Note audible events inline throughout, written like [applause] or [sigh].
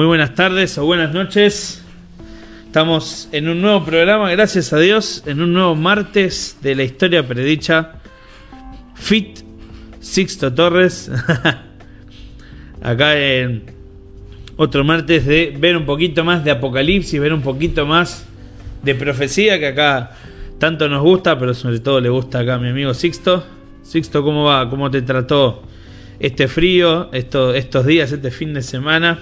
Muy buenas tardes o buenas noches. Estamos en un nuevo programa, gracias a Dios, en un nuevo martes de la historia predicha. Fit Sixto Torres. [laughs] Acá en otro martes de ver un poquito más de Apocalipsis, ver un poquito más de profecía que acá tanto nos gusta, pero sobre todo le gusta acá a mi amigo Sixto. Sixto, ¿cómo va? ¿Cómo te trató este frío, estos días, este fin de semana?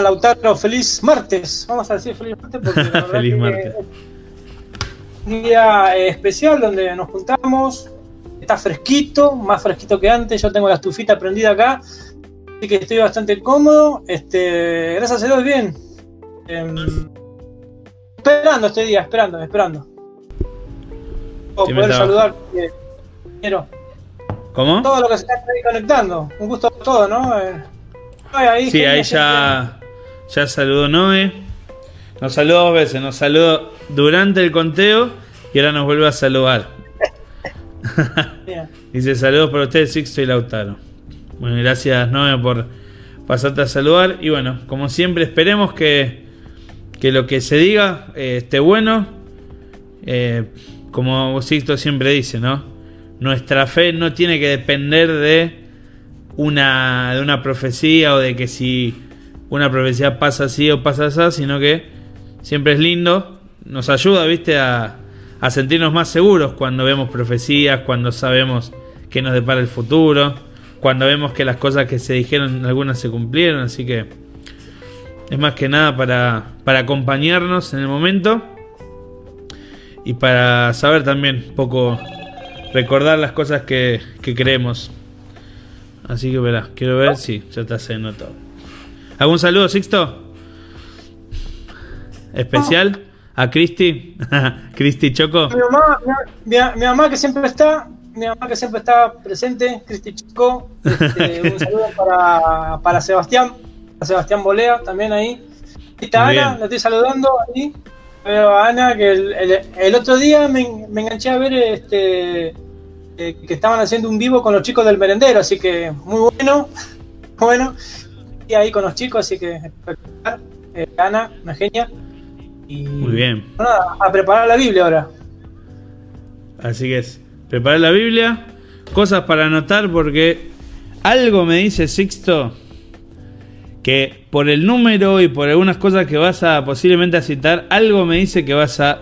Lautaro, feliz martes. Vamos a decir feliz martes porque [laughs] feliz martes. un día eh, especial donde nos juntamos. Está fresquito, más fresquito que antes. Yo tengo la estufita prendida acá, así que estoy bastante cómodo. Este, gracias a Dios, bien. Em, esperando este día, esperando, esperando. poder saludar, quiero. ¿Cómo? Todo lo que se está conectando. Un gusto a todo, ¿no? Eh, ahí, sí, ahí ya, ya saludó Noé. Nos saludó dos veces. Nos saludó durante el conteo y ahora nos vuelve a saludar. [laughs] Dice saludos para ustedes, Sixto y Lautaro. Bueno, gracias Noé por pasarte a saludar. Y bueno, como siempre, esperemos que, que lo que se diga eh, esté bueno. Eh, como Sixto siempre dice, ¿no? Nuestra fe no tiene que depender de una, de una profecía o de que si una profecía pasa así o pasa así, sino que siempre es lindo, nos ayuda, viste, a, sentirnos más seguros cuando vemos profecías, cuando sabemos que nos depara el futuro, cuando vemos que las cosas que se dijeron algunas se cumplieron, así que es más que nada para, para acompañarnos en el momento y para saber también un poco recordar las cosas que, que creemos. Así que verá, quiero ver si ya está haciendo todo. ¿Algún saludo, Sixto? ¿Especial? ¿A Cristi? [laughs] ¿Cristi Choco? Mi mamá, mi, mamá que siempre está, mi mamá que siempre está presente, Cristi Choco. Este, [laughs] un saludo para, para Sebastián, a Sebastián Bolea también ahí. Está Ana, la estoy saludando ahí. Veo a Ana que el, otro día me, me, enganché a ver este eh, que estaban haciendo un vivo con los chicos del merendero, así que muy bueno. [laughs] Bueno, ahí con los chicos, así que espectacular. Eh, Ana, una genia. Y, Muy bien. a preparar la Biblia ahora. Así que es, preparar la Biblia, cosas para anotar porque algo me dice Sixto que por el número y por algunas cosas que vas a posiblemente a citar, algo me dice que vas a,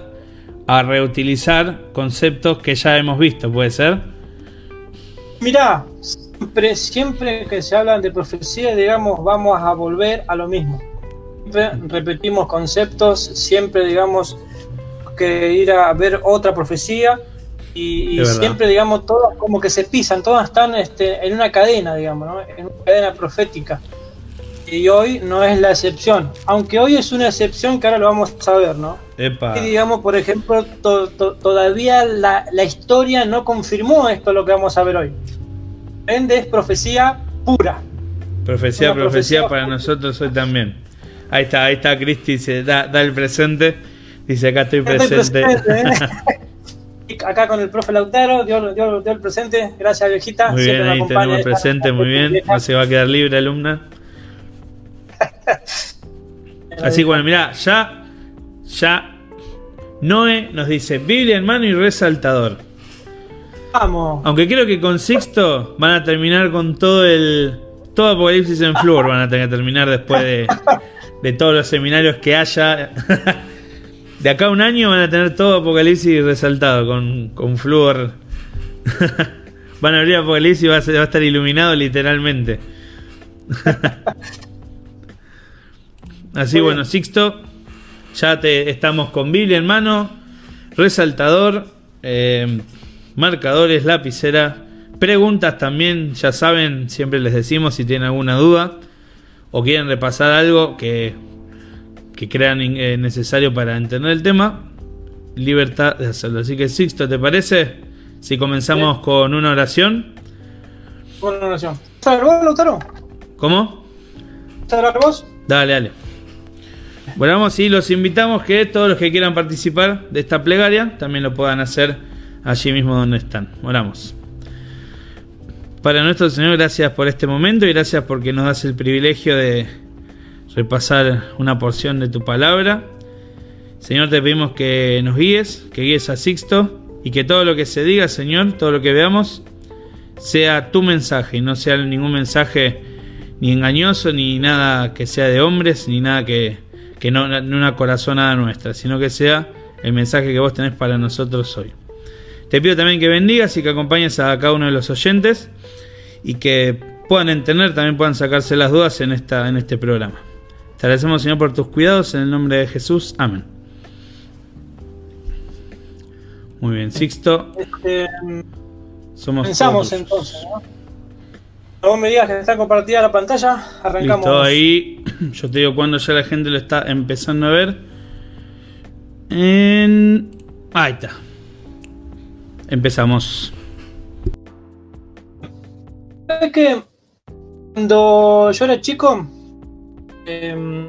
a reutilizar conceptos que ya hemos visto, ¿puede ser? Mirá, siempre, siempre que se hablan de profecía, digamos, vamos a volver a lo mismo. Siempre repetimos conceptos, siempre, digamos, que ir a ver otra profecía y, siempre, digamos, todas como que se pisan, todas están este, en una cadena, digamos, ¿no? en una cadena profética. Y hoy no es la excepción, aunque hoy es una excepción que ahora lo vamos a ver, ¿no? Y digamos, por ejemplo, todavía la, la historia no confirmó esto lo que vamos a ver hoy ende es profecía pura. Profecía, profecía, para nosotros hoy también. Ahí está, ahí está Cristi, se da, da el presente. Dice acá estoy presente. ¿eh? [laughs] acá con el profe Lautaro, dio, dio, dio, el presente. Gracias, viejita. Muy bien, ahí tenemos el presente, muy bien. No se va a quedar libre, alumna. [laughs] Así que bueno, mira, ya, ya Noé nos dice Biblia en mano y resaltador. Aunque creo que con Sixto van a terminar con todo el. Todo Apocalipsis en Flor van a tener que terminar después de, de todos los seminarios que haya. [laughs] De acá a un año van a tener todo Apocalipsis resaltado con, con Fluor. [laughs] van a abrir Apocalipsis y va a, va a estar iluminado literalmente. [laughs] Así bueno, Sixto, ya te estamos con Biblia en mano, resaltador. Eh, marcadores, lapicera, preguntas también, ya saben, siempre les decimos si tienen alguna duda o quieren repasar algo que, que crean eh, necesario para entender el tema, libertad de hacerlo. Así que Sixto, ¿te parece? Si comenzamos con una oración. Con una oración. vos, Lautaro? ¿Cómo? vos? Dale, dale. Bueno, vamos y los invitamos que todos los que quieran participar de esta plegaria también lo puedan hacer allí mismo donde están. Oramos. Para nuestro Señor, gracias por este momento y gracias porque nos das el privilegio de repasar una porción de tu palabra. Señor, te pedimos que nos guíes, que guíes a Sixto y que todo lo que se diga, Señor, todo lo que veamos, sea tu mensaje y no sea ningún mensaje ni engañoso, ni nada que sea de hombres, ni nada que, que no, una corazonada nuestra, sino que sea el mensaje que vos tenés para nosotros hoy. Te pido también que bendigas y que acompañes a cada uno de los oyentes y que puedan entender, también puedan sacarse las dudas en, esta, en este programa. Te agradecemos, Señor, por tus cuidados. En el nombre de Jesús. Amén. Muy bien, Sixto. Este, Somos pensamos entonces, ¿no? Vos me digas que está compartida la pantalla, arrancamos. Listo, ahí. [clears throat] Yo te digo cuando ya la gente lo está empezando a ver. En... Ahí está. Empezamos. ¿Sabes que cuando yo era chico eh,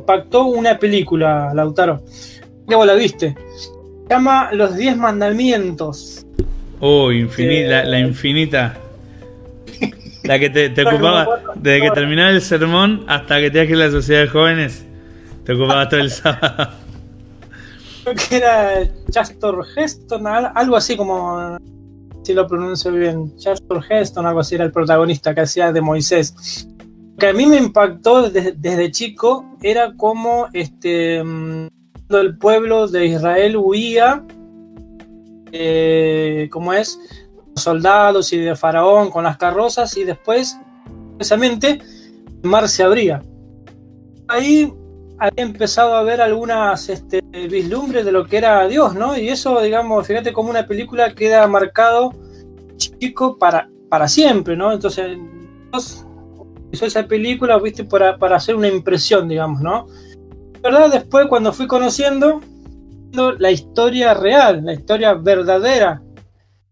impactó una película, Lautaro? ¿Qué vos la viste? Se llama Los Diez Mandamientos. Oh, infinita, la, infinita. [laughs] La que te, ocupaba desde que terminaba el sermón hasta que te que la sociedad de jóvenes. Te ocupaba todo el sábado. Creo que era Chastor Heston, algo así como. Si lo pronuncio bien. Chastor Heston, algo así era el protagonista que hacía de Moisés. Lo que a mí me impactó desde, chico era como este, mm, el pueblo de Israel huía, eh, como es, los soldados y de Faraón con las carrozas y después, precisamente, el mar se abría. Ahí había empezado a ver algunas este, vislumbres de lo que era Dios, ¿no? Y eso, digamos, fíjate como una película queda marcado chico para, para siempre, ¿no? Entonces, Dios hizo esa película, viste, para, para hacer una impresión, digamos, ¿no? ¿Verdad? Después, cuando fui conociendo la historia real, la historia verdadera,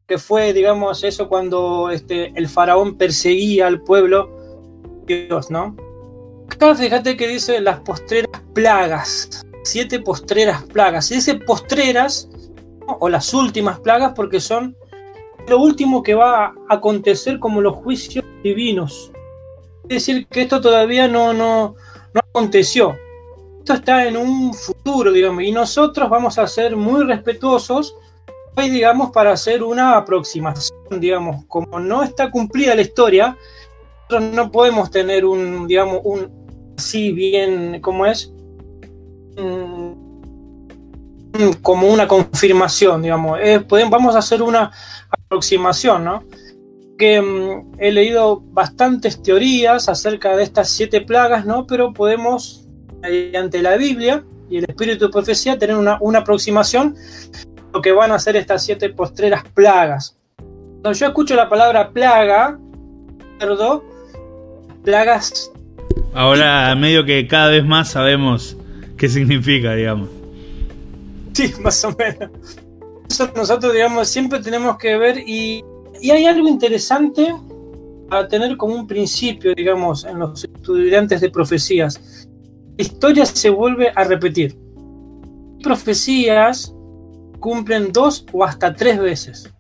que fue, digamos, eso cuando este, el faraón perseguía al pueblo, Dios, ¿no? Acá fíjate que dice las postreras plagas, siete postreras plagas. Y dice postreras, o las últimas plagas, porque son lo último que va a acontecer como los juicios divinos. Es decir, que esto todavía no, no, no aconteció. Esto está en un futuro, digamos, y nosotros vamos a ser muy respetuosos hoy, digamos, para hacer una aproximación, digamos, como no está cumplida la historia, nosotros no podemos tener un, digamos, un así bien, ¿cómo es? Como una confirmación, digamos. vamos a hacer una aproximación, ¿no? Que mm, he leído bastantes teorías acerca de estas siete plagas, ¿no? Pero podemos, mediante la Biblia y el espíritu de profecía, tener una, aproximación de lo que van a ser estas siete postreras plagas. Cuando yo escucho la palabra plaga, perdón, plagas. Ahora, medio que cada vez más sabemos qué significa, digamos. Sí, [laughs] más o menos. Nosotros, digamos, siempre tenemos que ver y, y hay algo interesante a tener como un principio, digamos, en los estudiantes de profecías. La historia se vuelve a repetir. Profecías cumplen dos o hasta tres veces.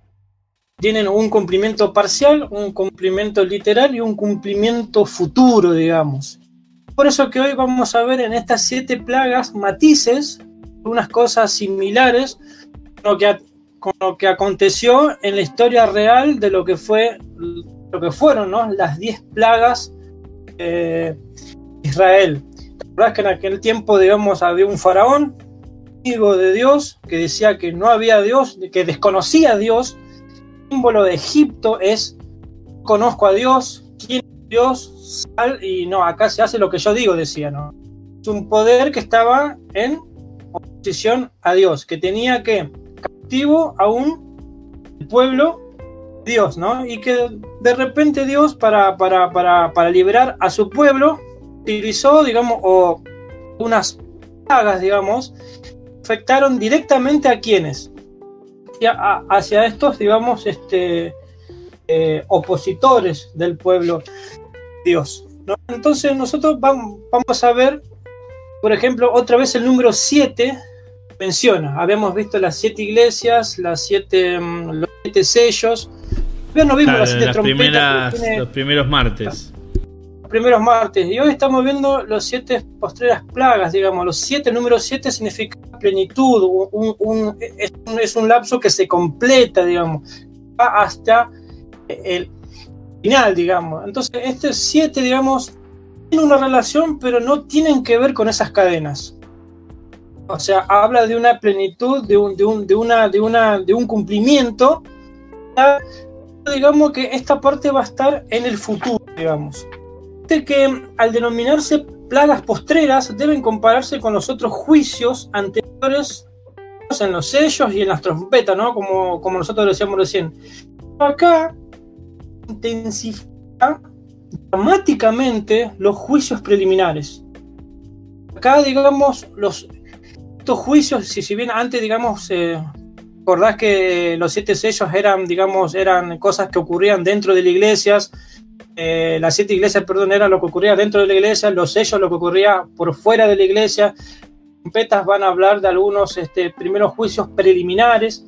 Tienen un cumplimiento parcial, un cumplimiento literal y un cumplimiento futuro, digamos. Por eso que hoy vamos a ver en estas siete plagas matices unas cosas similares con lo que, con lo que aconteció en la historia real de lo que fue lo que fueron ¿no? las diez plagas de Israel. La verdad que en aquel tiempo, digamos, había un faraón, amigo de Dios, que decía que no había Dios, que desconocía a Dios. El símbolo de Egipto es conozco a Dios, quién es Dios, y no, acá se hace lo que yo digo, decía, ¿no? Es un poder que estaba en oposición a Dios, que tenía que cautivo a un pueblo Dios, ¿no? Y que de repente Dios para, para, para, para liberar a su pueblo utilizó, digamos, unas plagas, digamos, afectaron directamente a quienes, hacia, hacia estos, digamos, este, eh, opositores del pueblo Dios. ¿no? Entonces nosotros vamos, vamos a ver por ejemplo, otra vez el número 7 menciona, habíamos visto las siete iglesias, las siete, mm, los siete sellos, no vimos las siete trompetas. Los primeros martes. Los primeros martes. Y hoy estamos viendo los siete postreras plagas, digamos. Los siete, número siete significa plenitud. Un, es, un, lapso que se completa, digamos. Va hasta el final, digamos. Entonces, este siete, digamos, tiene una relación, pero no tienen que ver con esas cadenas. O sea, habla de una plenitud, de un, de un, de una, de una, de un cumplimiento digamos que esta parte va a estar en el futuro, digamos. De que al denominarse plagas postreras deben compararse con los otros juicios anteriores en los sellos y en las trompetas, ¿no? Como, como nosotros decíamos recién. Acá intensifica dramáticamente los juicios preliminares. Acá, digamos, los, estos juicios, si, si bien antes, digamos, eh, recordás que los siete sellos eran, digamos, eran cosas que ocurrían dentro de las iglesias. Eh, las siete iglesias, perdón, eran lo que ocurría dentro de la iglesia, los sellos lo que ocurría por fuera de la iglesia. Trompetas van a hablar de algunos este, primeros juicios preliminares.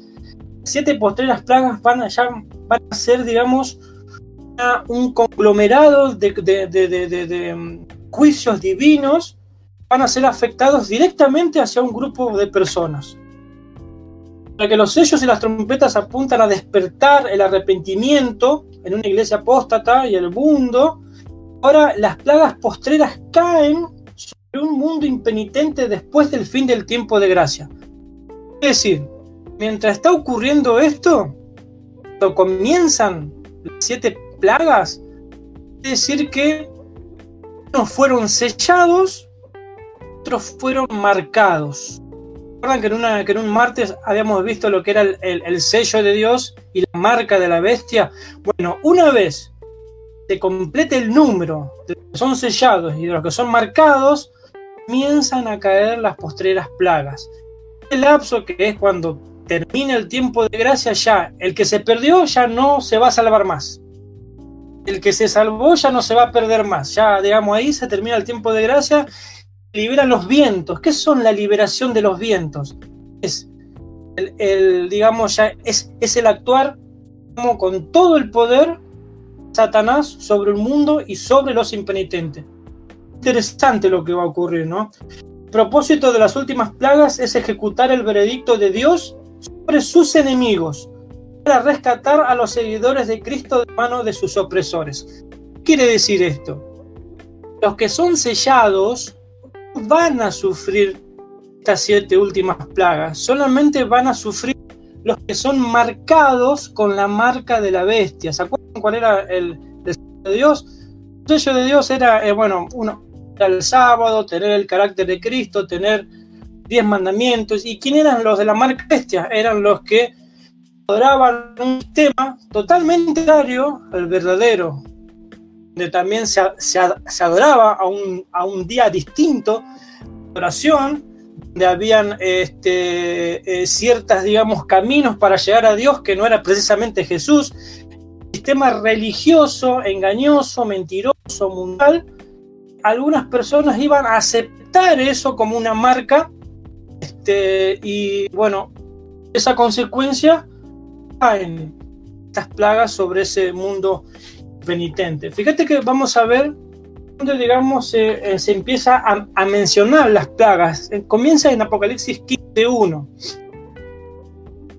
Siete postreras plagas van a, van a ser, digamos, un conglomerado de, mm, juicios divinos van a ser afectados directamente hacia un grupo de personas que los sellos y las trompetas apuntan a despertar el arrepentimiento en una iglesia apóstata y el mundo, ahora las plagas postreras caen sobre un mundo impenitente después del fin del tiempo de gracia. Es decir, mientras está ocurriendo esto, comienzan las siete plagas, es decir que unos fueron sellados, otros fueron marcados recuerdan que en, un martes habíamos visto lo que era el, sello de Dios y la marca de la bestia? Bueno, una vez se complete el número de los que son sellados y de los que son marcados, comienzan a caer las postreras plagas. El lapso que es cuando termina el tiempo de gracia, ya el que se perdió ya no se va a salvar más. El que se salvó ya no se va a perder más. Ya, digamos, ahí se termina el tiempo de gracia liberan los vientos. ¿Qué son la liberación de los vientos? Es el, digamos, ya es, es, el actuar como con todo el poder Satanás sobre el mundo y sobre los impenitentes. Interesante lo que va a ocurrir, ¿no? El propósito de las últimas plagas es ejecutar el veredicto de Dios sobre sus enemigos para rescatar a los seguidores de Cristo de mano de sus opresores. ¿Qué quiere decir esto? Los que son sellados van a sufrir estas siete últimas plagas, solamente van a sufrir los que son marcados con la marca de la bestia. ¿Se acuerdan cuál era el, sello de Dios? El sello de Dios era, eh, bueno, uno, el sábado, tener el carácter de Cristo, tener diez mandamientos. ¿Y quién eran los de la marca bestia? Eran los que adoraban un sistema totalmente contrario al verdadero, donde también se, adoraba a un, a un, día distinto oración, donde habían este, eh, ciertas, digamos, caminos para llegar a Dios que no era precisamente Jesús, sistema religioso, engañoso, mentiroso, mundial, algunas personas iban a aceptar eso como una marca este, y bueno, esa consecuencia en estas plagas sobre ese mundo penitente. Fíjate que vamos a ver donde, digamos, eh, se empieza a, mencionar las plagas. Eh, comienza en Apocalipsis 15.1.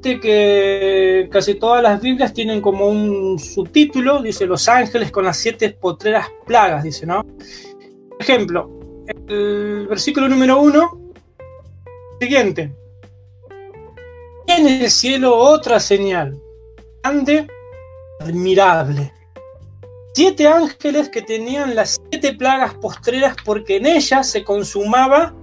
que casi todas las Biblias tienen como un subtítulo, dice los ángeles con las siete potreras plagas, dice, ¿no? Por ejemplo, el versículo número 1, siguiente. En el cielo otra señal, grande, admirable siete ángeles que tenían las siete plagas postreras porque en ellas se consumaba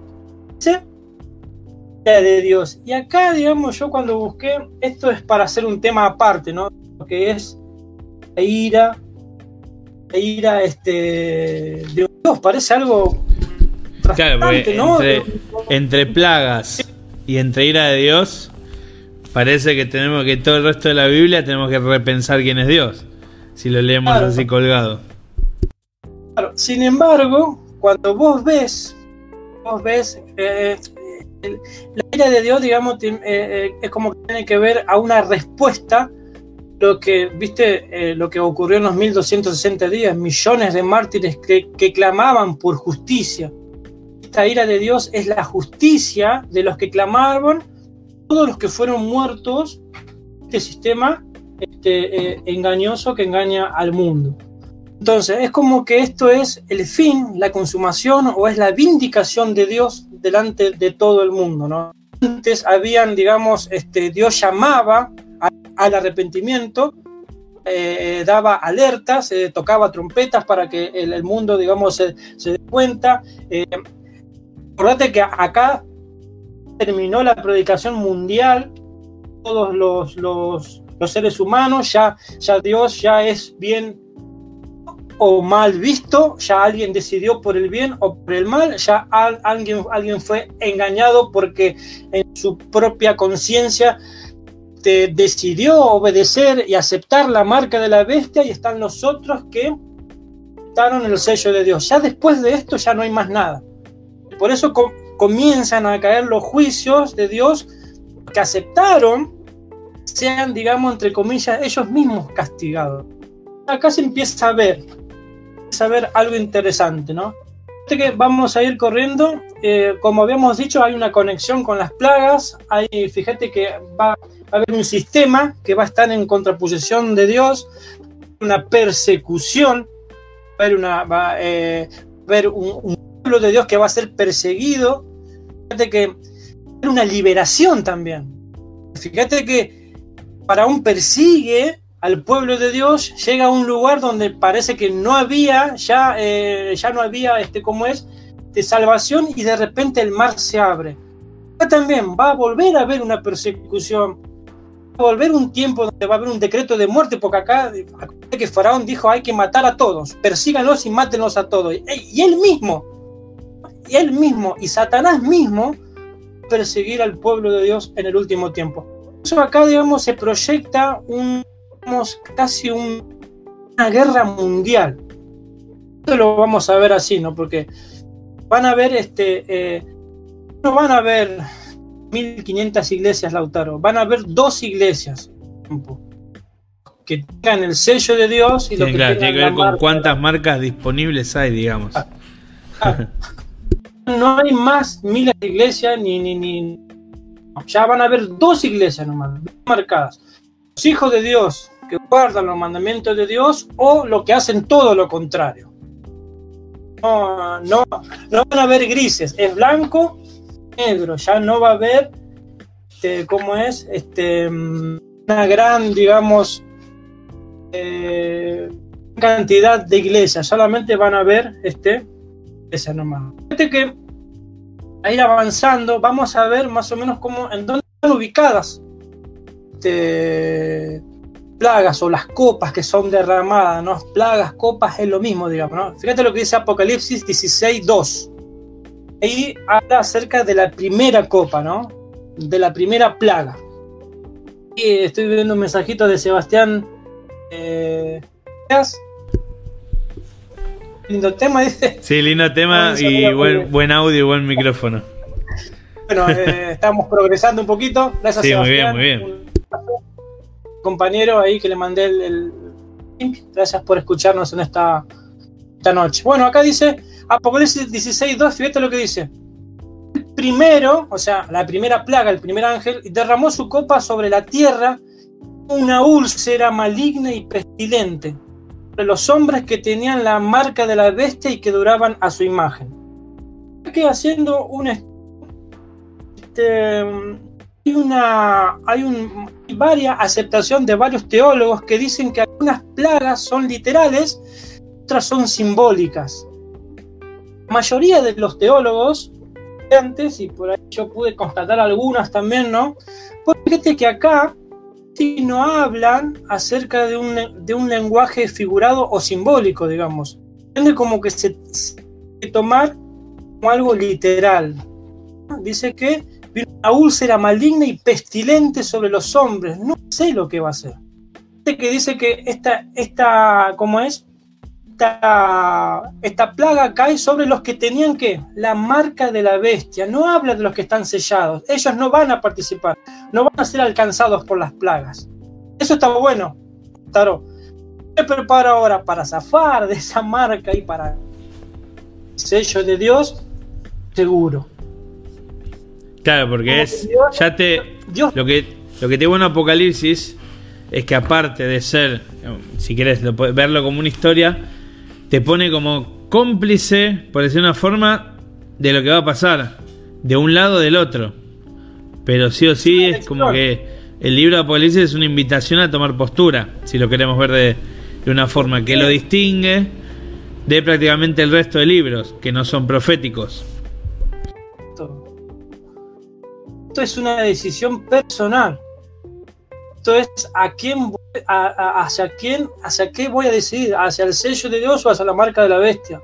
la de Dios. Y acá, digamos, yo cuando busqué, esto es para hacer un tema aparte, ¿no? Lo que es la ira, la ira este, de Dios, parece algo... Claro, entre, entre plagas y entre ira de Dios, parece que tenemos que todo el resto de la Biblia tenemos que repensar quién es Dios si lo leemos así colgado. Claro. Sin embargo, cuando vos ves, vos ves, eh, la ira de Dios, digamos, eh, eh, es como que tiene que ver a una respuesta lo que, viste, eh, lo que ocurrió en los 1260 días, millones de mártires que, que clamaban por justicia. Esta ira de Dios es la justicia de los que clamaban, todos los que fueron muertos, este sistema este, eh, engañoso que engaña al mundo. Entonces, es como que esto es el fin, la consumación o es la vindicación de Dios delante de todo el mundo, ¿no? Antes habían, digamos, este, Dios llamaba al arrepentimiento, eh, daba alertas, eh, tocaba trompetas para que el, mundo, digamos, se, dé cuenta. Eh, que acá terminó la predicación mundial, todos los, los, los, seres humanos, ya, ya Dios ya es bien o mal visto, ya alguien decidió por el bien o por el mal, ya alguien, alguien fue engañado porque en su propia conciencia decidió obedecer y aceptar la marca de la bestia y están los otros que en el sello de Dios. Ya después de esto ya no hay más nada. Por eso comienzan a caer los juicios de Dios que aceptaron sean, digamos, entre comillas, ellos mismos castigados. Acá se empieza a ver saber algo interesante, ¿no? que vamos a ir corriendo, eh, como habíamos dicho, hay una conexión con las plagas, hay, fíjate que va a haber un sistema que va a estar en contraposición de Dios, una persecución, va a haber, una, va, eh, un, pueblo de Dios que va a ser perseguido, fíjate que hay una liberación también. Fíjate que para un persigue al pueblo de Dios, llega a un lugar donde parece que no había, ya, eh, ya no había, este, como es, de salvación y de repente el mar se abre. También va a volver a haber una persecución, va a volver un tiempo donde va a haber un decreto de muerte, porque acá que Faraón dijo hay que matar a todos, persíganos y mátenos a todos. Y él mismo, y él mismo, y Satanás mismo, perseguir al pueblo de Dios en el último tiempo. Eso acá, digamos, se proyecta un casi una guerra mundial. Esto lo vamos a ver así, ¿no? Porque van a ver, este, eh, no van a ver 1500 iglesias, Lautaro, van a ver dos iglesias que tengan el sello de Dios y lo que tiene que ver con cuántas marcas disponibles hay, digamos. Ah, ah. [laughs] no hay más miles de iglesias ni, ni, ni ya van a haber dos iglesias nomás, marcadas hijos de Dios que guardan los mandamientos de Dios o los que hacen todo lo contrario. No, no, no van a haber grises, es blanco, negro, ya no va a haber, este, ¿cómo es? Este, una gran, digamos, eh, cantidad de iglesias, solamente van a ver este, esa nomás. Fíjate que a ir avanzando, vamos a ver más o menos cómo, en dónde están ubicadas este, plagas o las copas que son derramadas, ¿no? Plagas, copas es lo mismo, digamos, ¿no? Fíjate lo que dice Apocalipsis 16, 2. Ahí habla acerca de la primera copa, ¿no? De la primera plaga. Y estoy viendo un mensajito de Sebastián. Eh, lindo tema, dice. Sí, lindo tema y buen, buen audio y buen micrófono. Bueno, eh, [laughs] estamos progresando un poquito. Gracias, sí, Sebastián. Muy bien, muy bien compañero ahí que le mandé el, link. Gracias por escucharnos en esta, esta noche. Bueno, acá dice Apocalipsis 16.2, fíjate lo que dice. El primero, o sea, la primera plaga, el primer ángel, derramó su copa sobre la tierra, una úlcera maligna y pestilente, los hombres que tenían la marca de la bestia y que duraban a su imagen. Aquí haciendo un este, hay una hay un, varias aceptación de varios teólogos que dicen que algunas plagas son literales, otras son simbólicas. La mayoría de los teólogos antes y por ahí yo pude constatar algunas también, ¿no? Porque que acá sí no hablan acerca de un, de un lenguaje figurado o simbólico, digamos. Tiene como que se, tomar como algo literal. Dice que vino una úlcera maligna y pestilente sobre los hombres. No sé lo que va a ser. Que dice que esta, esta ¿cómo es? Esta, esta plaga cae sobre los que tenían que la marca de la bestia. No habla de los que están sellados. Ellos no van a participar. No van a ser alcanzados por las plagas. Eso está bueno. Taro, me preparo ahora para zafar de esa marca y para sello de Dios, seguro. Claro, porque es. Ya te. Lo que, lo que te bueno Apocalipsis es que aparte de ser, si quieres verlo como una historia, te pone como cómplice, por decir una forma, de lo que va a pasar, de un lado o del otro. Pero sí o sí es como que el libro de Apocalipsis es una invitación a tomar postura, si lo queremos ver de, de una forma que lo distingue de prácticamente el resto de libros, que no son proféticos. Esto es una decisión personal. Esto es a quién hacia quién, hacia qué voy a decidir, hacia el sello de Dios o hacia la marca de la bestia.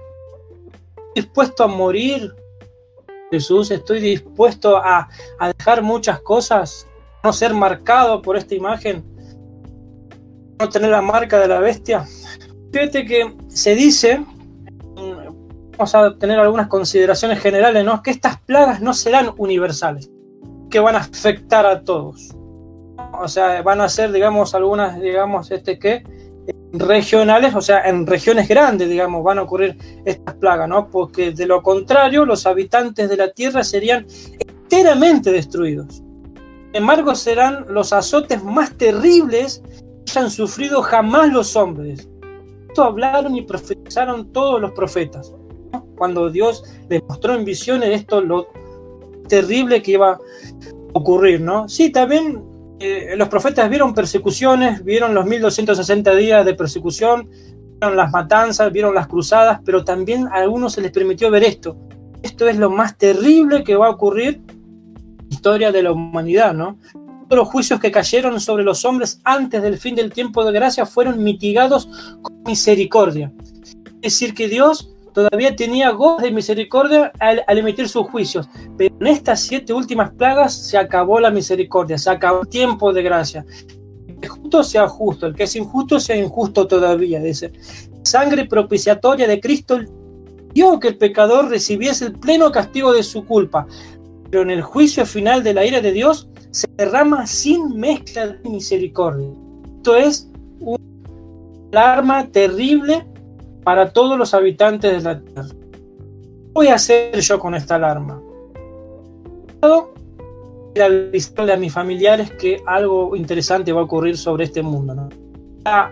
¿Estoy dispuesto a morir, Jesús? ¿Estoy dispuesto a, a dejar muchas cosas? ¿No ser marcado por esta imagen? ¿No tener la marca de la bestia? Fíjate que se dice, vamos a tener algunas consideraciones generales, ¿no? que estas plagas no serán universales, que van a afectar a todos. O sea, van a ser, digamos, algunas, digamos, este que regionales, o sea, en regiones grandes, digamos, van a ocurrir estas plagas, ¿no? Porque de lo contrario, los habitantes de la tierra serían enteramente destruidos. Sin embargo, serán los azotes más terribles que hayan sufrido jamás los hombres hablaron y profetizaron todos los profetas. Cuando Dios les mostró en visiones esto, lo terrible que iba a ocurrir, ¿no? Sí, también los profetas vieron persecuciones, vieron los 1260 días de persecución, vieron las matanzas, vieron las cruzadas, pero también a algunos se les permitió ver esto. Esto es lo más terrible que va a ocurrir en la historia de la humanidad, ¿no? los juicios que cayeron sobre los hombres antes del fin del tiempo de gracia fueron mitigados con misericordia. Es decir, que Dios todavía tenía gozo de misericordia al, emitir sus juicios, pero en estas siete últimas plagas se acabó la misericordia, se acabó el tiempo de gracia. El que justo sea justo, el que es injusto sea injusto todavía, dice. Sangre propiciatoria de Cristo dio que el pecador recibiese el pleno castigo de su culpa, pero en el juicio final de la ira de Dios, se derrama sin mezcla de misericordia. Esto es un alarma terrible para todos los habitantes de la tierra. ¿Qué voy a hacer yo con esta alarma? A avisarle a mis familiares que algo interesante va a ocurrir sobre este mundo. A,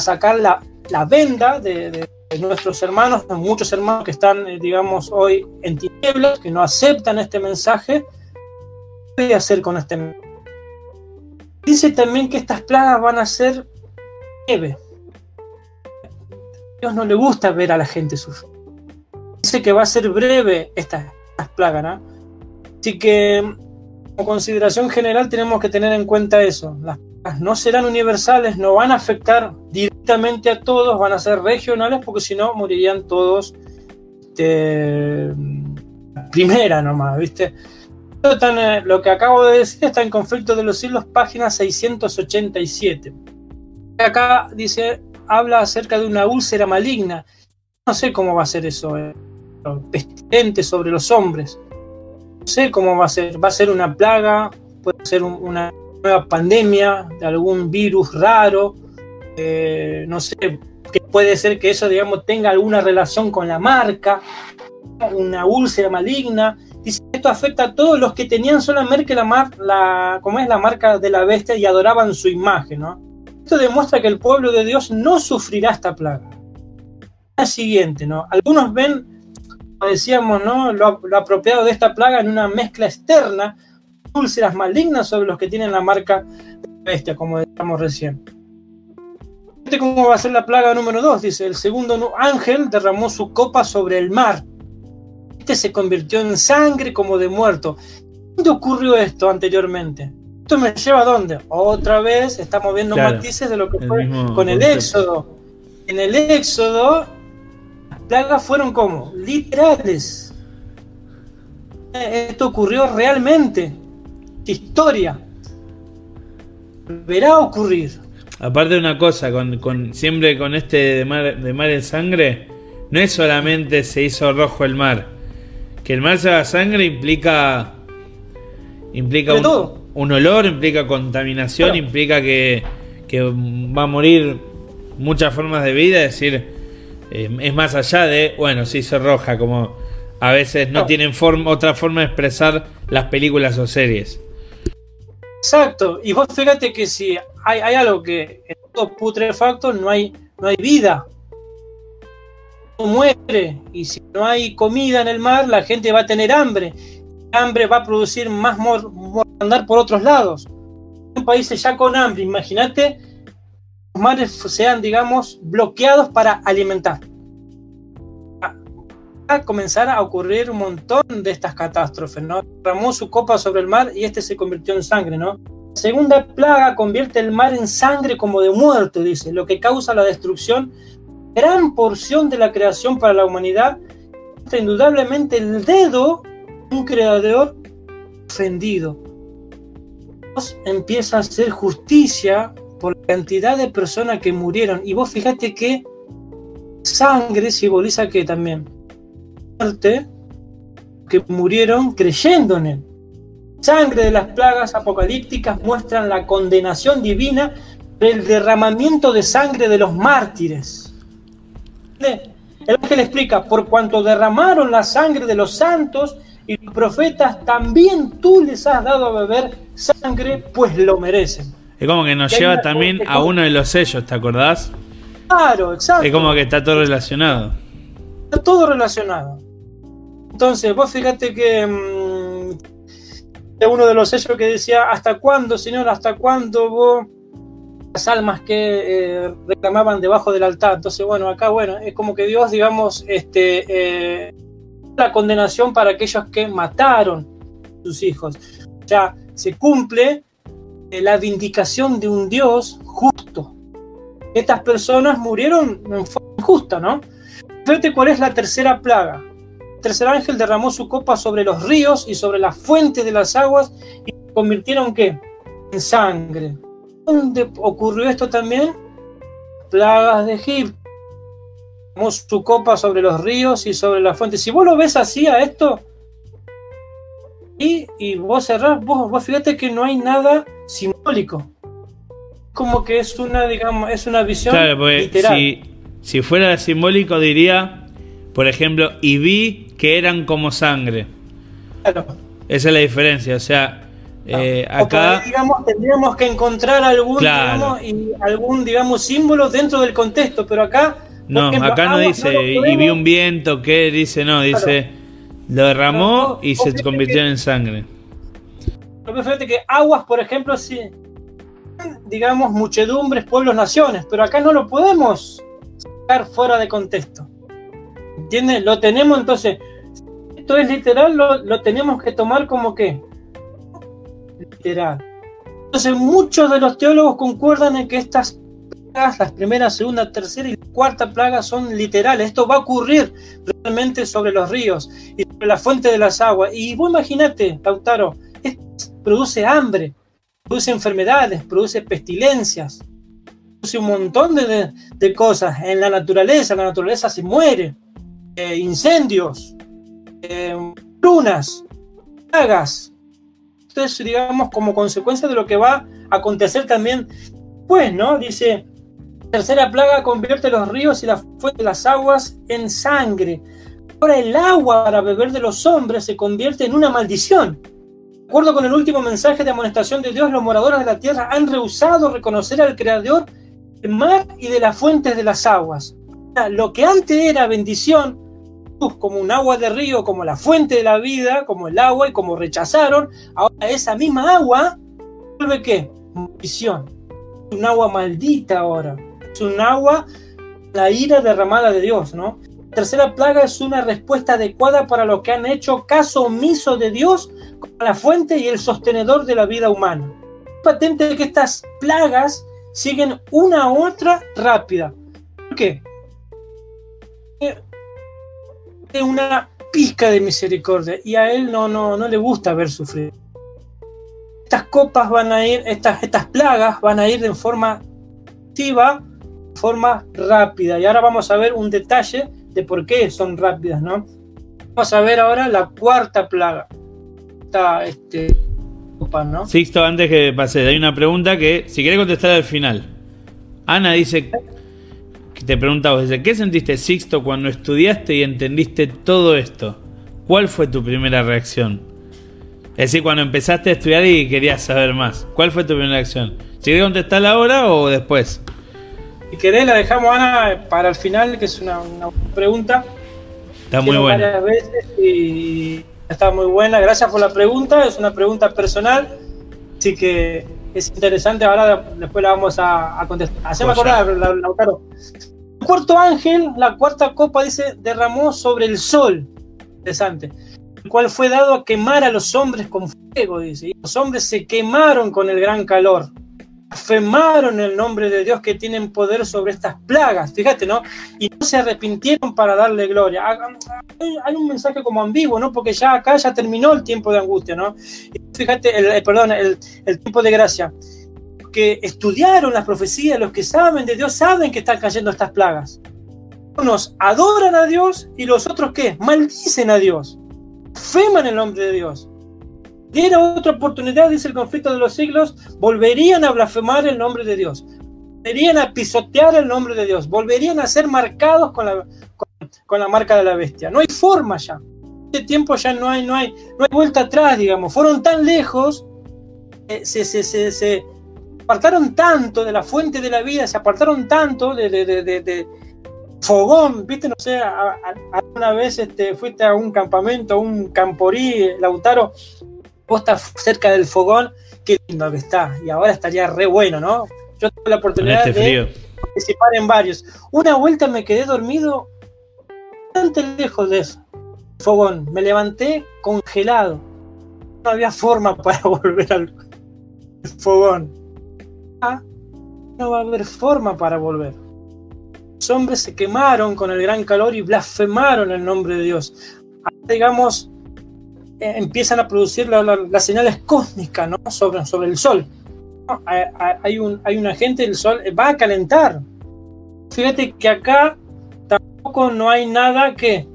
sacar la, venda de, nuestros hermanos, muchos hermanos que están, eh, digamos, hoy en tinieblas, que no aceptan este mensaje, voy a hacer con este Dice también que estas plagas van a ser nieve. Dios no le gusta ver a la gente sufrir. Dice que va a ser breve estas, plagas, ¿no? Así que, como consideración general, tenemos que tener en cuenta eso. Las plagas no serán universales, no van a afectar directamente a todos, van a ser regionales, porque si no, morirían todos de primera nomás, ¿viste? Eh, lo que acabo de decir está en Conflicto de los Siglos, página 687. Acá dice, habla acerca de una úlcera maligna. No sé cómo va a ser eso, eh. pestilente sobre los hombres. No sé cómo va a ser. Va a ser una plaga, puede ser una nueva pandemia de algún virus raro. Eh, no sé, que puede ser que eso, digamos, tenga alguna relación con la marca, una úlcera maligna Dice, esto afecta a todos los que tenían solamente la, mar, la, como es la marca de la bestia y adoraban su imagen. ¿no? Esto demuestra que el pueblo de Dios no sufrirá esta plaga. La siguiente, ¿no? Algunos ven, como decíamos, ¿no? Lo, apropiado de esta plaga en una mezcla externa, úlceras malignas sobre los que tienen la marca de bestia, como decíamos recién. ¿Cómo va a ser la plaga número 2? Dice, el segundo ángel derramó su copa sobre el mar este se convirtió en sangre como de muerto. ¿Dónde ocurrió esto anteriormente? ¿Esto me lleva a dónde? Otra vez estamos viendo matices de lo que fue con el éxodo. En el éxodo, las plagas fueron como literales. Esto ocurrió realmente. Historia. Verá ocurrir. Aparte de una cosa, con, siempre con este de mar, de mar en sangre, no es solamente se hizo rojo el mar, que el mar se haga sangre implica. Implica un, olor, implica contaminación, implica que, que va a morir muchas formas de vida, es decir, eh, es más allá de, bueno, se hizo roja, como a veces no, tienen otra forma de expresar las películas o series. Exacto, y vos fíjate que si hay, hay algo que en todo putrefacto no hay, no hay vida, no muere, y si no hay comida en el mar, la gente va a tener hambre, hambre va a producir más andar por otros lados. Un país ya con hambre, imagínate, los mares sean, digamos, bloqueados para alimentar comenzar a ocurrir un montón de estas catástrofes, ¿no? Ramó su copa sobre el mar y este se convirtió en sangre, ¿no? segunda plaga convierte el mar en sangre como de muerto, dice, lo que causa la destrucción. Gran porción de la creación para la humanidad, indudablemente el dedo de un creador ofendido. Empieza a hacer justicia por la cantidad de personas que murieron. Y vos fíjate que sangre simboliza que también que murieron creyendo. Sangre de las plagas apocalípticas muestran la condenación divina del derramamiento de sangre de los mártires. El ángel explica, por cuanto derramaron la sangre de los santos y los profetas, también tú les has dado a beber sangre, pues lo merecen. Es como que nos lleva también a uno de los sellos, ¿te acordás? Claro, exacto. Es como que está todo relacionado. Está todo relacionado. Entonces, vos fíjate que mm, es uno de los sellos que decía, ¿hasta cuándo, Señor? ¿Hasta cuándo vos las almas que eh, reclamaban debajo del altar? Entonces, bueno, acá, bueno, es como que Dios, digamos, este, eh, la condenación para aquellos que mataron sus hijos. Ya se cumple eh, la vindicación de un Dios justo. Estas personas murieron en forma injusta, ¿no? Fíjate cuál es la tercera plaga tercer ángel derramó su copa sobre los ríos y sobre las fuentes de las aguas y convirtieron ¿qué? en sangre. ¿Dónde ocurrió esto también? Plagas de Egipto. Su copa sobre los ríos y sobre las fuentes. Si vos lo ves así a esto, y, y vos cerrás, vos, vos fíjate que no hay nada simbólico. Como que es una, digamos, es una visión literal. Si, si fuera simbólico diría, por ejemplo, y vi que eran como sangre. Claro. Esa es la diferencia, o sea, eh, acá... digamos, tendríamos que encontrar algún, digamos, y algún, digamos, símbolo dentro del contexto, pero acá... No, acá no dice, y vi un viento, ¿qué? Dice, no, dice, lo derramó y se convirtió en sangre. Lo que que aguas, por ejemplo, sí, digamos, muchedumbres, pueblos, naciones, pero acá no lo podemos sacar fuera de contexto. ¿Entiendes? Lo tenemos entonces, esto es literal, lo, tenemos que tomar como que literal. Entonces muchos de los teólogos concuerdan en que estas las primera, segunda, tercera y cuarta plaga son literales. Esto va a ocurrir realmente sobre los ríos y sobre la fuente de las aguas. Y vos imaginate, Lautaro, esto produce hambre, produce enfermedades, produce pestilencias, produce un montón de, cosas en la naturaleza. La naturaleza se muere, eh, incendios, eh, lunas, plagas. Entonces, digamos, como consecuencia de lo que va a acontecer también, pues, ¿no? Dice, tercera plaga convierte los ríos y la fuente de las aguas en sangre. Ahora el agua para beber de los hombres se convierte en una maldición. De acuerdo con el último mensaje de amonestación de Dios, los moradores de la tierra han rehusado reconocer al Creador del mar y de las fuentes de las aguas. Lo que antes era bendición, como un agua de río, como la fuente de la vida, como el agua, y como rechazaron, ahora esa misma agua vuelve qué? Maldición. Un agua maldita ahora. Es un agua, la ira derramada de Dios, ¿no? La tercera plaga es una respuesta adecuada para los que han hecho caso omiso de Dios como la fuente y el sostenedor de la vida humana. Patente que estas plagas siguen una a otra rápida. ¿Por qué? una pizca de misericordia y a él no, no, no le gusta ver sufrir. Estas copas van a ir, estas, estas plagas van a ir de forma activa, de forma rápida. Y ahora vamos a ver un detalle de por qué son rápidas, ¿no? Vamos a ver ahora la cuarta plaga. Esta, este, ¿no? Sixto, antes que pase, hay una pregunta que si quiere contestar al final. Ana dice, que te pregunta dice, ¿qué sentiste Sixto cuando estudiaste y entendiste todo esto? ¿Cuál fue tu primera reacción? Es decir, cuando empezaste a estudiar y querías saber más, ¿cuál fue tu primera reacción? ¿Si querés contestarla ahora o después? Si querés, la dejamos, Ana, para el final, que es una, una pregunta. Está muy buena. Varias veces y está muy buena. Gracias por la pregunta. Es una pregunta personal. Así que es interesante. Ahora después la vamos a, a contestar. Hacemos acordar, Lautaro. El cuarto ángel, la cuarta copa, dice, derramó sobre el sol. Interesante. El cual fue dado a quemar a los hombres con fuego, dice. Y los hombres se quemaron con el gran calor. Afemaron el nombre de Dios que tienen poder sobre estas plagas. Fíjate, ¿no? Y no se arrepintieron para darle gloria. Ah, ah, Hay hay un mensaje como ambiguo, ¿no? Porque ya acá ya terminó el tiempo de angustia, ¿no? Fíjate, el, eh, perdón, el, el tiempo de gracia. Que estudiaron las profecías, los que saben de Dios, saben que están cayendo estas plagas. Unos adoran a Dios y los otros, ¿qué? Maldicen a Dios. Feman el nombre de Dios. Diera otra oportunidad, dice el conflicto de los siglos, volverían a blasfemar el nombre de Dios. Volverían a pisotear el nombre de Dios. Volverían a ser marcados con la, con, la marca de la bestia. No hay forma ya. Este tiempo ya no hay, no hay, no hay vuelta atrás, digamos. Fueron tan lejos, eh, se, se, se, se apartaron tanto de la fuente de la vida, se apartaron tanto de, de, de, de, fogón, viste, no sé, alguna vez este, fuiste a un campamento, un camporí, Lautaro, estás cerca del fogón, qué lindo que está, y ahora estaría re bueno, ¿no? Yo tuve la oportunidad este de participar en varios. Una vuelta me quedé dormido bastante lejos de eso, fogón, me levanté congelado, no había forma [laughs] para volver al fogón. Ah, no va a haber forma para volver. Los hombres se quemaron con el gran calor y blasfemaron el nombre de Dios. Ahora, digamos, eh, empiezan a producir la- la- las señales cósmicas ¿no? sobre, sobre el sol. ¿no? Hay, un, hay un agente, el sol va a calentar. Fíjate que acá tampoco no hay nada que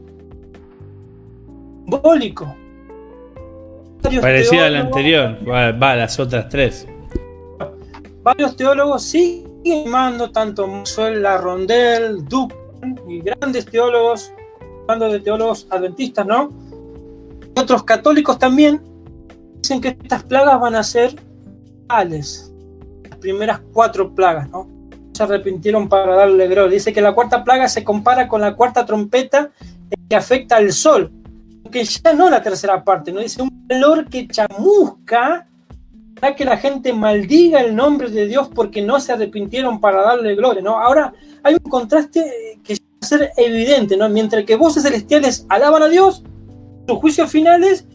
simbólico. Varios Parecida a la teólogos- anterior. Va, va, las otras tres. varios teólogos siguen llamando tanto Maxwell Larrondel, Duke y grandes teólogos, hablando de teólogos adventistas, ¿no? Otros católicos también dicen que estas plagas van a ser tales, las primeras cuatro plagas, ¿no? Se arrepintieron para darle gloria. Dice que la cuarta plaga se compara con la cuarta trompeta que afecta al sol, que ya no la tercera parte, ¿no? Dice un calor que chamusca hará que la gente maldiga el nombre de Dios porque no se arrepintieron para darle gloria, ¿no? Ahora hay un contraste que va a ser evidente, ¿no? Mientras que voces celestiales alaban a Dios, sus juicios finales,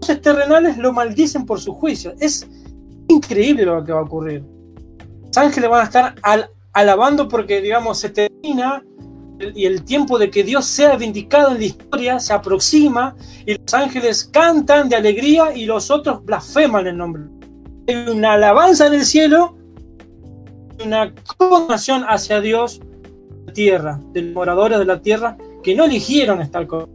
voces terrenales lo maldicen por sus juicios. Es increíble lo que va a ocurrir. Los ángeles van a estar al- alabando porque, digamos, se termina y el tiempo de que Dios sea vindicado en la historia se aproxima y los ángeles cantan de alegría y los otros blasfeman el nombre. Hay una alabanza en el cielo, una condenación hacia Dios, la tierra, de los moradores de la tierra que no eligieron estar con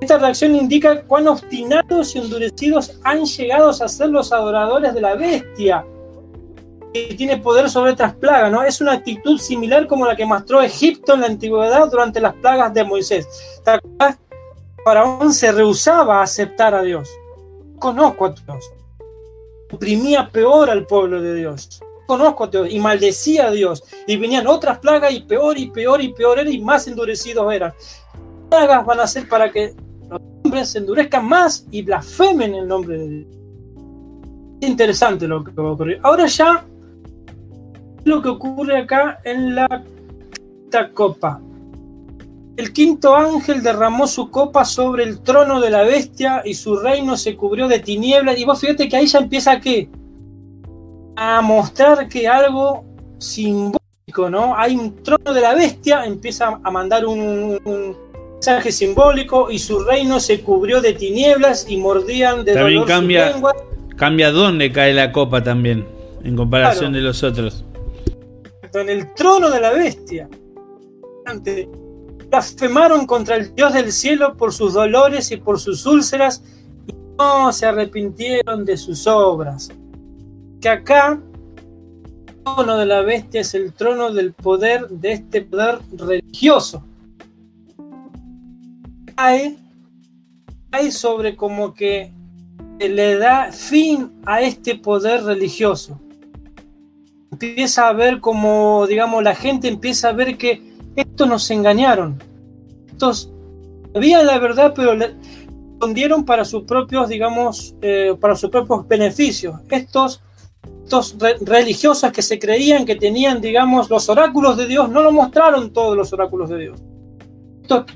esta reacción indica cuán obstinados y endurecidos han llegado a ser los adoradores de la bestia, que tiene poder sobre otras plagas, ¿no? Es una actitud similar como la que mostró Egipto en la antigüedad durante las plagas de Moisés. Faraón se rehusaba a aceptar a Dios. No conozco a Dios. Oprimía peor al pueblo de Dios. No conozco a Dios y maldecía a Dios. Y venían otras plagas y peor y peor y peor eran y más endurecidos eran. Plagas van a ser para que los hombres se endurezcan más y blasfemen el nombre de Dios. Es interesante lo que va a ocurrir. Ahora ya lo que ocurre acá en la quinta copa. El quinto ángel derramó su copa sobre el trono de la bestia y su reino se cubrió de tinieblas. Y vos fíjate que ahí ya empieza ¿qué? a mostrar que algo simbólico, ¿no? Hay un trono de la bestia, empieza a mandar un mensaje simbólico y su reino se cubrió de tinieblas y mordían de También dolor su cambia- lengua. Cambia dónde cae la copa también. En comparación Claro. de los otros. en el trono de la bestia. Ante- Blasfemaron contra el Dios del cielo por sus dolores y por sus úlceras y no se arrepintieron de sus obras. Que acá trono de la bestia es el trono del poder, de este poder religioso. Hay, hay sobre como que le da fin a este poder religioso. Empieza a ver como, digamos, la gente empieza a ver que estos nos engañaron. Estos sabían la verdad, pero le escondieron para sus propios, digamos, eh, para sus propios beneficios. Estos, estos religiosos que se creían que tenían, digamos, los oráculos de Dios, no lo mostraron todos los oráculos de Dios.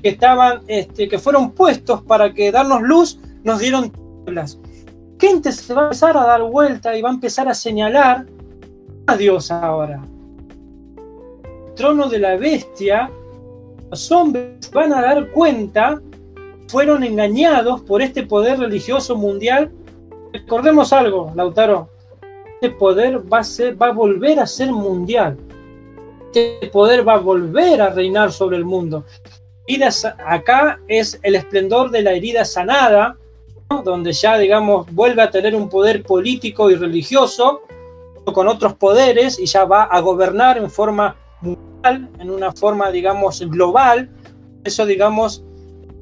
Que estaban, este, que fueron puestos para que darnos luz, nos dieron tinieblas gente se va a empezar a dar vuelta y va a empezar a señalar a Dios ahora. El trono de la bestia, los hombres van a dar cuenta, fueron engañados por este poder religioso mundial. Recordemos algo, Lautaro, este poder va a, ser, va a volver a ser mundial. Este poder va a volver a reinar sobre el mundo. Acá es el esplendor de la herida sanada, donde ya, digamos, vuelve a tener un poder político y religioso con otros poderes y ya va a gobernar en forma mundial, en una forma, digamos, global. Eso, digamos,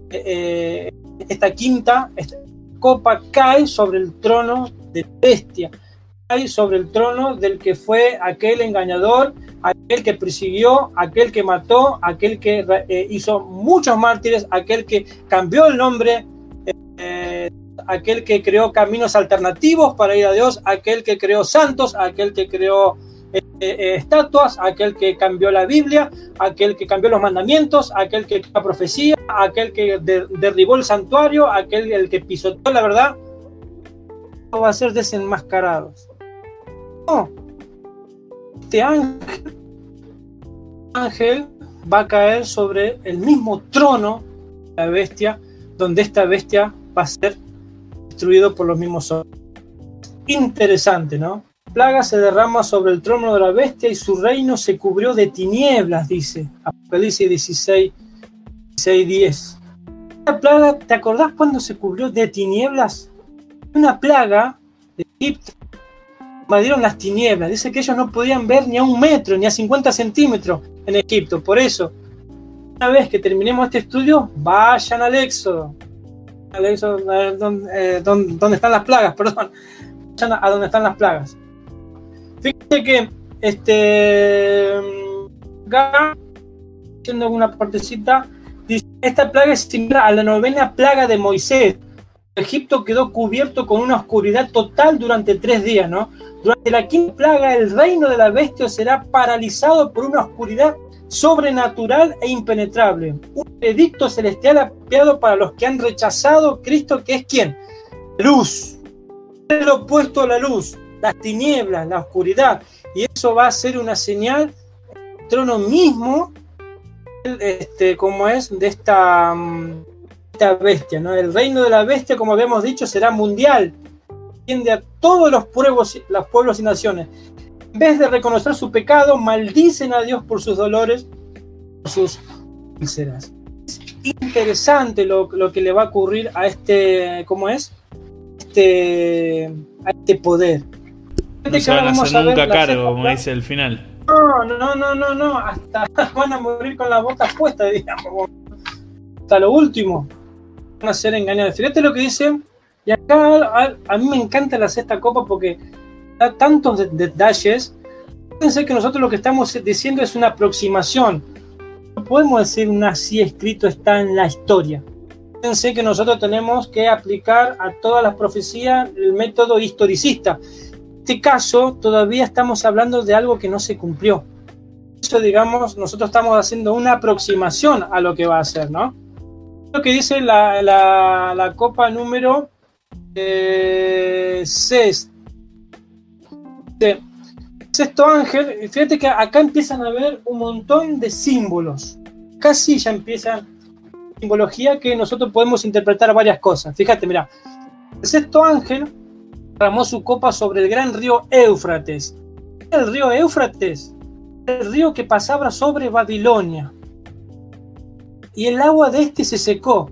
eh, eh, esta quinta copa cae sobre el trono de bestia, cae sobre el trono del que fue aquel engañador, aquel que persiguió, aquel que mató, aquel que eh, hizo muchos mártires, aquel que cambió el nombre aquel que creó caminos alternativos para ir a Dios, aquel que creó santos, aquel que creó eh, eh, estatuas, aquel que cambió la Biblia, aquel que cambió los mandamientos, aquel que la profecía, aquel que derribó el santuario, aquel el que pisoteó la verdad, va a ser desenmascarados. No, este ángel, va a caer sobre el mismo trono de la bestia, donde esta bestia va a ser destruido por los mismos hombres. Interesante, ¿no? plaga se derrama sobre el trono de la bestia y su reino se cubrió de tinieblas, dice Apocalipsis 16, 16 10. La plaga, ¿te acordás cuando se cubrió de tinieblas? Una plaga de Egipto invadieron las tinieblas. Dice que ellos no podían ver ni a un metro, ni a 50 centímetros en Egipto. Por eso, una vez que terminemos este estudio, vayan al Éxodo. Eh, ¿dónde, están las plagas? [laughs] Perdón, a dónde están las plagas. Fíjate que este acá, haciendo una partecita, dice, esta plaga es similar a la novena plaga de Moisés. Egipto quedó cubierto con una oscuridad total durante tres días, ¿no? Durante la quinta plaga, el reino de la bestia será paralizado por una oscuridad sobrenatural e impenetrable. Un edicto celestial apiado para los que han rechazado Cristo, que es quien? Luz. Es lo opuesto a la luz, las tinieblas, la oscuridad. Y eso va a ser una señal, el trono mismo, este, como es, de esta, mm, esta bestia. ¿no? El reino de la bestia, como habíamos dicho, será mundial. Tiende a todos los pueblos, los pueblos y naciones en vez de reconocer su pecado, maldicen a Dios por sus dolores, por sus úlceras. Es interesante lo, que le va a ocurrir a este, ¿cómo es? Este, a este poder. No se van a hacer nunca cargo, como dice el final. No, no, no, no, no, hasta [laughs] van a morir con la boca puesta, [laughs] digamos. Hasta lo último. Van a ser engañados. Fíjate lo que dice. Y acá a, a mí me encanta la sexta copa porque tantos detalles. Fíjense que nosotros lo que estamos diciendo es una aproximación. No podemos decir un así escrito está en la historia. Fíjense que nosotros tenemos que aplicar a todas las profecías el método historicista. En este caso, todavía estamos hablando de algo que no se cumplió. Eso, digamos, nosotros estamos haciendo una aproximación a lo que va a ser, ¿no? Lo que dice la, la, copa número eh, 6 sexto ángel, fíjate que acá empiezan a ver un montón de símbolos. Casi ya empieza simbología que nosotros podemos interpretar varias cosas. Fíjate, mira, el sexto ángel derramó su copa sobre el gran río Éufrates. El río Éufrates, el río que pasaba sobre Babilonia. Y el agua de este se secó.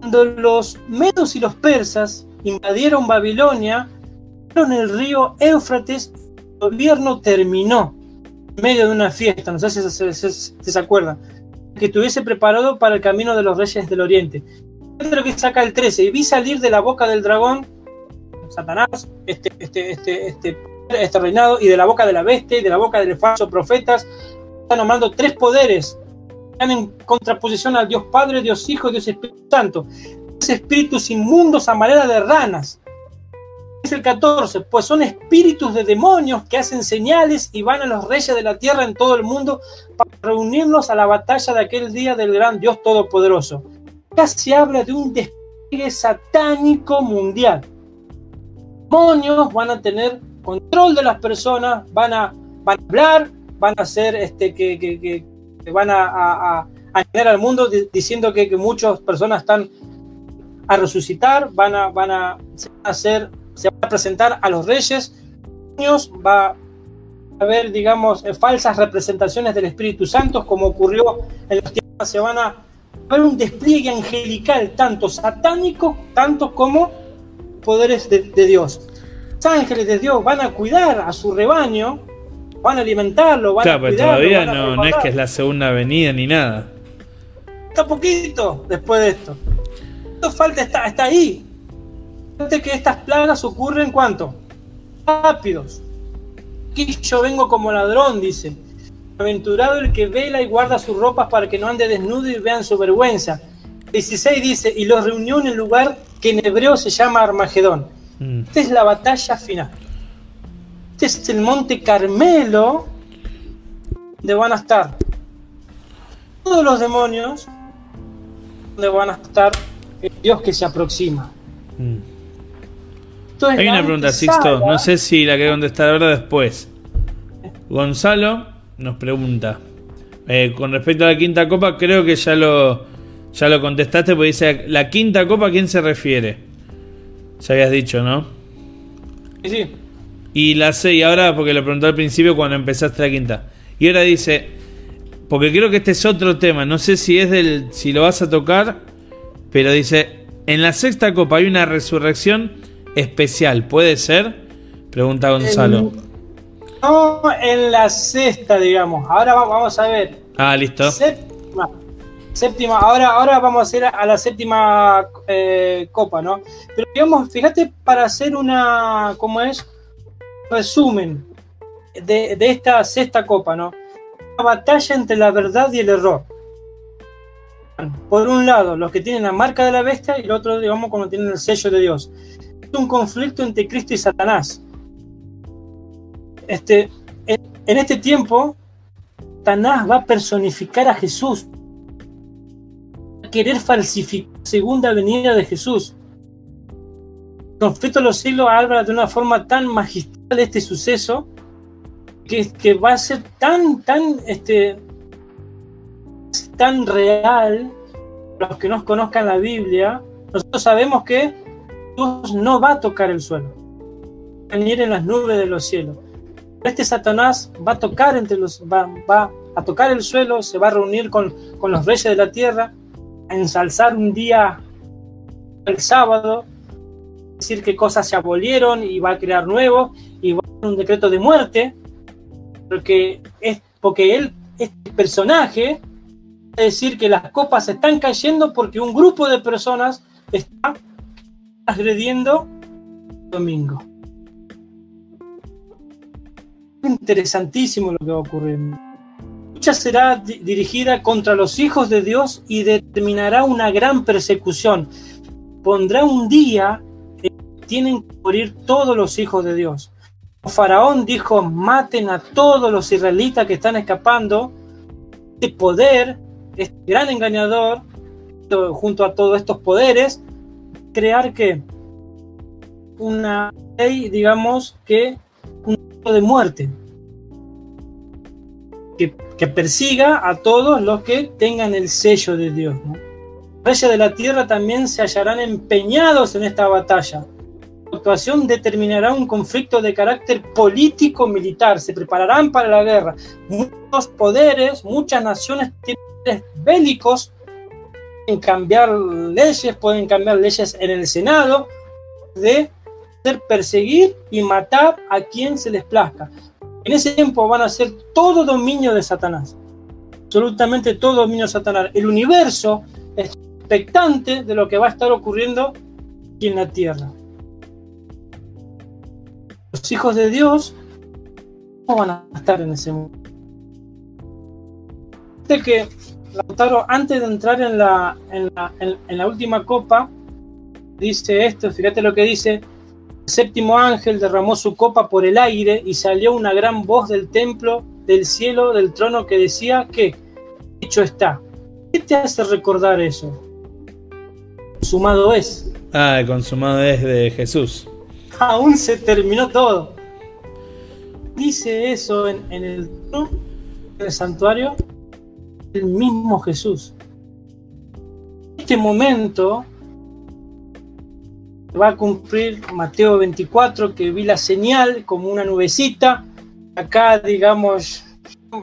Cuando los medos y los persas invadieron Babilonia, el río Éufrates gobierno terminó en medio de una fiesta, no sé si se, acuerdan, que estuviese preparado para el camino de los reyes del oriente. lo que saca el 13, y vi salir de la boca del dragón, Satanás, este, este, este, este, este reinado, y de la boca de la bestia, y de la boca de los falsos profetas, está nombrando tres poderes, están en contraposición al Dios Padre, Dios Hijo, Dios Espíritu Santo. espíritus inmundos a manera de ranas es el 14, pues son espíritus de demonios que hacen señales y van a los reyes de la tierra en todo el mundo para reunirlos a la batalla de aquel día del gran Dios Todopoderoso. Ya se habla de un despliegue satánico mundial. Demonios van a tener control de las personas, van a, van a hablar, van a hacer este, que van a, a, a, al mundo diciendo que, que, muchas personas están a resucitar, van a, van a hacer se va a presentar a los reyes, va a haber, digamos, eh, falsas representaciones del Espíritu Santo, como ocurrió en los tiempos, se van a ver un despliegue angelical, tanto satánico, tanto como poderes de, Dios. Los ángeles de Dios van a cuidar a su rebaño, van a alimentarlo, van a cuidarlo. todavía no, no es que es la segunda venida ni nada. Está poquito después de esto. Esto falta, está, está ahí que estas plagas ocurren cuánto? Rápidos. Aquí yo vengo como ladrón, dice. Aventurado el que vela y guarda sus ropas para que no ande desnudo y vean su vergüenza. 16 dice, y los reunió en el lugar que en hebreo se llama Armagedón. Mm. Esta es la batalla final. Este es el monte Carmelo, donde van a estar todos los demonios, donde van a estar el Dios que se aproxima. Mm. Hay una pregunta, Sixto. No sé si la quiero contestar ahora o después. Gonzalo nos pregunta. Eh, con respecto a la quinta copa, creo que ya lo, ya lo contestaste porque dice, ¿la quinta copa a quién se refiere? Ya habías dicho, ¿no? Sí, sí. Y la y ahora, porque lo preguntó al principio cuando empezaste la quinta. Y ahora dice, porque creo que este es otro tema, no sé si es del, si lo vas a tocar, pero dice, en la sexta copa hay una resurrección especial, ¿puede ser? Pregunta Gonzalo. no en la sexta, digamos. Ahora vamos a ver. Ah, listo. Séptima. Séptima. Ahora, ahora vamos a hacer a la séptima eh, copa, ¿no? Pero digamos, fíjate, para hacer una, ¿cómo es? Resumen de, esta sexta copa, ¿no? Una batalla entre la verdad y el error. Por un lado, los que tienen la marca de la bestia y el otro, digamos, cuando tienen el sello de Dios un conflicto entre Cristo y Satanás. Este, en este tiempo, Satanás va a personificar a Jesús, a querer falsificar la segunda venida de Jesús. El conflicto de los siglos habla de una forma tan magistral este suceso que, que va a ser tan, tan, este, tan real. Los que no conozcan la Biblia, nosotros sabemos que no va a tocar el suelo, va a en las nubes de los cielos. Este Satanás va a tocar entre los, va, va a tocar el suelo, se va a reunir con, con los reyes de la tierra, a ensalzar un día el sábado, decir que cosas se abolieron y va a crear nuevos y va a hacer un decreto de muerte, porque es porque él, este personaje, a decir que las copas están cayendo porque un grupo de personas está agrediendo domingo. Interesantísimo lo que va a ocurrir. Lucha será dirigida contra los hijos de Dios y determinará una gran persecución. Pondrá un día tienen que morir todos los hijos de Dios. Faraón dijo, maten a todos los israelitas que están escapando. Este poder, este gran engañador, junto a todos estos poderes, crear que una ley, digamos, que un de muerte. Que, persiga a todos los que tengan el sello de Dios. Reyes de la tierra también se hallarán empeñados en esta batalla. Actuación determinará un conflicto de carácter político-militar. Se prepararán para la guerra. Muchos poderes, muchas naciones tienen bélicos cambiar leyes, pueden cambiar leyes en el Senado, de perseguir y matar a quien se les plazca. En ese tiempo van a ser todo dominio de Satanás. Absolutamente todo dominio de Satanás. El universo es expectante de lo que va a estar ocurriendo aquí en la tierra. Los hijos de Dios no van a estar en ese mundo. que Lautaro, antes de entrar en la, en la, en la última copa, dice esto, fíjate lo que dice, el séptimo ángel derramó su copa por el aire y salió una gran voz del templo, del cielo, del trono que decía que hecho está. ¿Qué te hace recordar eso? Consumado es. Ah, consumado es de Jesús. Aún se terminó todo. Dice eso en, en el, santuario el mismo Jesús. Este momento va a cumplir Mateo 24, que vi la señal como una nubecita. Acá, digamos,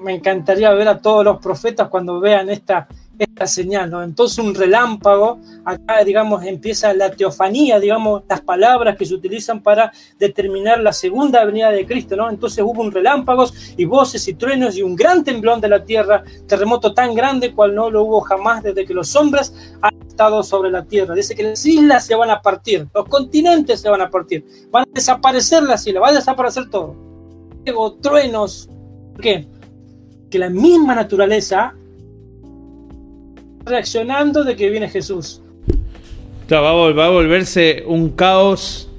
me encantaría ver a todos los profetas cuando vean esta, esta señal, ¿no? Entonces un relámpago, acá digamos empieza la teofanía, digamos, las palabras que se utilizan para determinar la segunda venida de Cristo, ¿no? Entonces hubo un relámpagos y voces y truenos y un gran temblón de la tierra, terremoto tan grande cual no lo hubo jamás desde que los hombres han estado sobre la tierra. Dice que las islas se van a partir, los continentes se van a partir, van a desaparecer las islas, va a desaparecer todo. Luego, truenos, ¿por qué? Que la misma naturaleza reaccionando de que viene Jesús. va, a volverse un caos.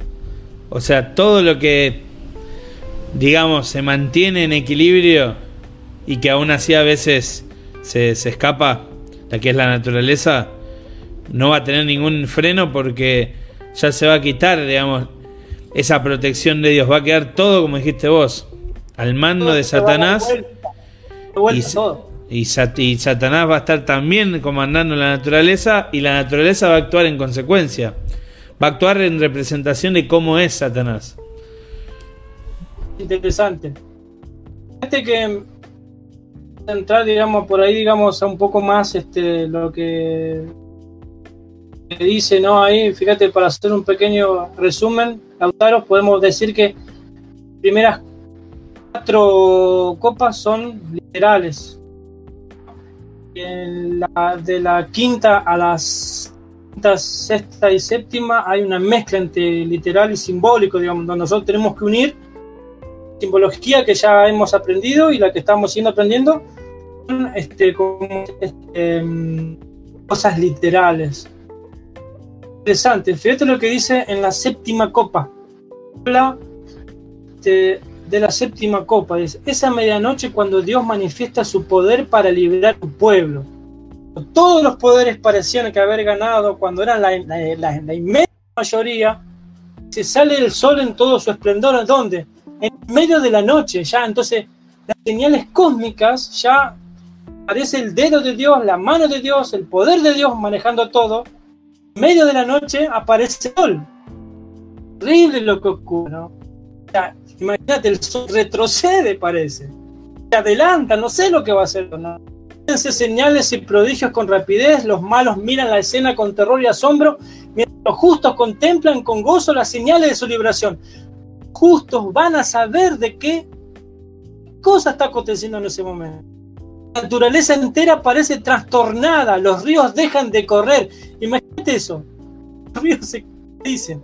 O sea, todo lo que, digamos, se mantiene en equilibrio y que aún así a veces se, se escapa, la que es la naturaleza, no va a tener ningún freno porque ya se va a quitar, digamos, esa protección de Dios. Va a quedar todo, como dijiste vos, al mando de Satanás. Y, y, Satanás va a estar también comandando la naturaleza y la naturaleza va a actuar en consecuencia. Va a actuar en representación de cómo es Satanás. Interesante. Fíjate que entrar, digamos, por ahí, digamos, a un poco más este, lo que dice, ¿no? Ahí, fíjate, para hacer un pequeño resumen, Lautaro, podemos decir que primeras cuatro copas son literales, de la quinta a las sexta y séptima hay una mezcla entre literal y simbólico, digamos, donde nosotros tenemos que unir simbología que ya hemos aprendido y la que estamos siendo aprendiendo este, con este, cosas literales. Interesante, fíjate lo que dice en la séptima copa. Habla de, de la séptima copa. Es esa medianoche cuando Dios manifiesta su poder para liberar a su pueblo. Todos los poderes parecían que haber ganado cuando eran la, la, inmensa mayoría. Se sale el sol en todo su esplendor. ¿Dónde? En medio de la noche ya. Entonces, las señales cósmicas ya aparece el dedo de Dios, la mano de Dios, el poder de Dios manejando todo. En medio de la noche aparece el sol. Horrible lo que ocurre, ¿no? Imagínate, el sol retrocede, parece. Se adelanta, no sé lo que va a hacer. ¿no? señales y prodigios con rapidez, los malos miran la escena con terror y asombro, mientras los justos contemplan con gozo las señales de su liberación. Justos van a saber de qué cosa está aconteciendo en ese momento. La naturaleza entera parece trastornada, los ríos dejan de correr. Imagínate eso. Los ríos se dicen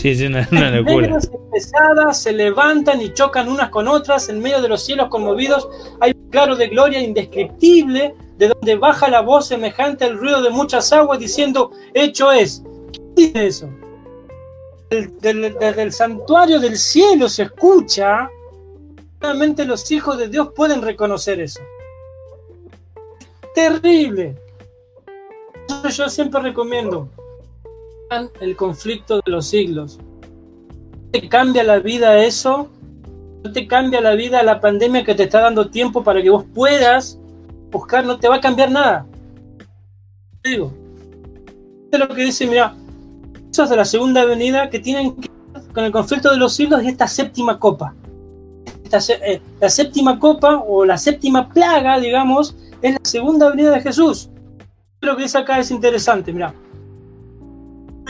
Sí, sí, una, una locura. pesadas se levantan y chocan unas con otras en medio de los cielos conmovidos. Hay un claro de gloria indescriptible de donde baja la voz semejante al ruido de muchas aguas diciendo, hecho es. ¿Qué dice eso? Desde el santuario del cielo se escucha, solamente los hijos de Dios pueden reconocer eso. Terrible. Yo siempre recomiendo, el conflicto de los siglos. ¿No te cambia la vida eso? ¿No te cambia la vida la pandemia que te está dando tiempo para que vos puedas buscar? No te va a cambiar nada. Digo. es lo que dice, mira, eso es de la segunda venida que tienen que ver con el conflicto de los siglos y esta séptima copa. Eh, la séptima copa o la séptima plaga, digamos, es la segunda venida de Jesús. Lo que dice acá es interesante, mira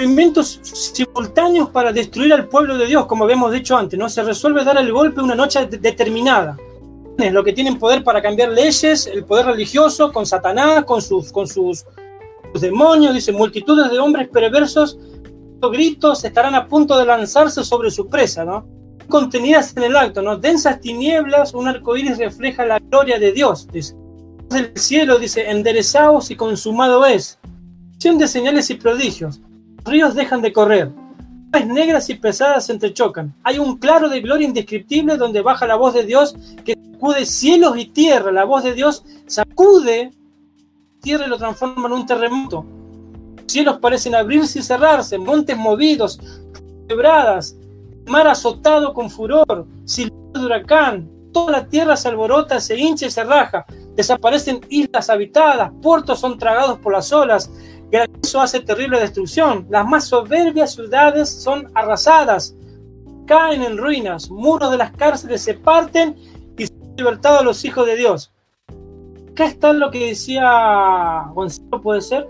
movimientos simultáneos para destruir al pueblo de Dios, como habíamos dicho antes, ¿no? Se resuelve dar el golpe una noche determinada. Lo que tienen poder para cambiar leyes, el poder religioso, con Satanás, con sus, con sus, demonios, dice, multitudes de hombres perversos, gritos, estarán a punto de lanzarse sobre su presa, ¿no? Contenidas en el acto, ¿no? Densas tinieblas, un arco iris refleja la gloria de Dios, dice. El cielo dice, enderezaos y consumado es. de señales y prodigios ríos dejan de correr, nubes negras y pesadas se entrechocan. Hay un claro de gloria indescriptible donde baja la voz de Dios que sacude cielos y tierra. La voz de Dios sacude tierra y lo transforma en un terremoto. Los cielos parecen abrirse y cerrarse, montes movidos, quebradas, mar azotado con furor, silbido de huracán. Toda la tierra se alborota, se hincha y se raja. Desaparecen islas habitadas, puertos son tragados por las olas, eso hace terrible destrucción. Las más soberbias ciudades son arrasadas, caen en ruinas, muros de las cárceles se parten y son libertados los hijos de Dios. Acá está lo que decía Gonzalo, puede ser.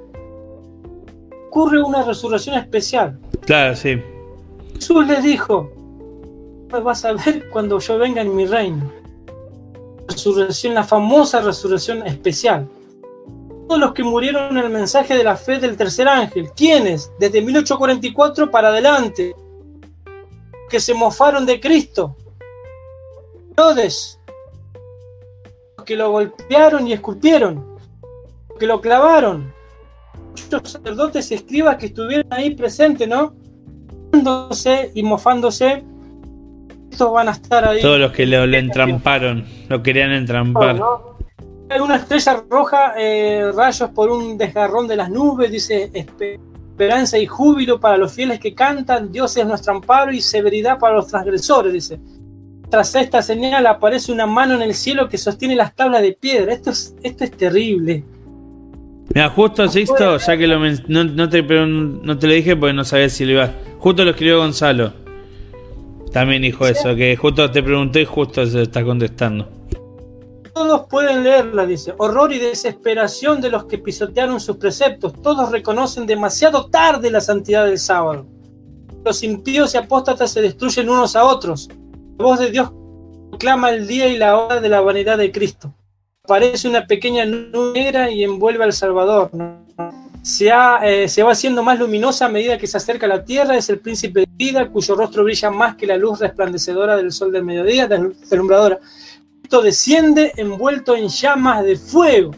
Ocurre una resurrección especial. Claro, sí. Jesús les dijo, me vas a ver cuando yo venga en mi reino. Resurrección, la famosa resurrección especial los que murieron en el mensaje de la fe del tercer ángel. ¿Quiénes? Desde 1844 para adelante. Que se mofaron de Cristo. Todos. Los que lo golpearon y esculpieron. Los que lo clavaron. Muchos sacerdotes y escribas que estuvieron ahí presentes, ¿no? y mofándose. Estos van a estar ahí. Todos los que lo, le entramparon, lo querían entrampar una estrella roja, eh, rayos por un desgarrón de las nubes, dice esperanza y júbilo para los fieles que cantan, Dios es nuestro amparo y severidad para los transgresores, dice. Tras esta señal aparece una mano en el cielo que sostiene las tablas de piedra. Esto es, esto es terrible. Mira, justo Sixto, ya que lo no, te, no te lo dije porque no sabía si lo iba. Justo lo escribió Gonzalo. También dijo eso, que justo te pregunté y justo se está contestando. Todos pueden leerla, dice. Horror y desesperación de los que pisotearon sus preceptos. Todos reconocen demasiado tarde la santidad del sábado. Los impíos y apóstatas se destruyen unos a otros. La voz de Dios proclama el día y la hora de la vanidad de Cristo. Aparece una pequeña nube negra y envuelve al Salvador. Se, eh, se, va haciendo más luminosa a medida que se acerca a la tierra. Es el príncipe de vida, cuyo rostro brilla más que la luz resplandecedora del sol del mediodía, deslumbradora desciende envuelto en llamas de fuego.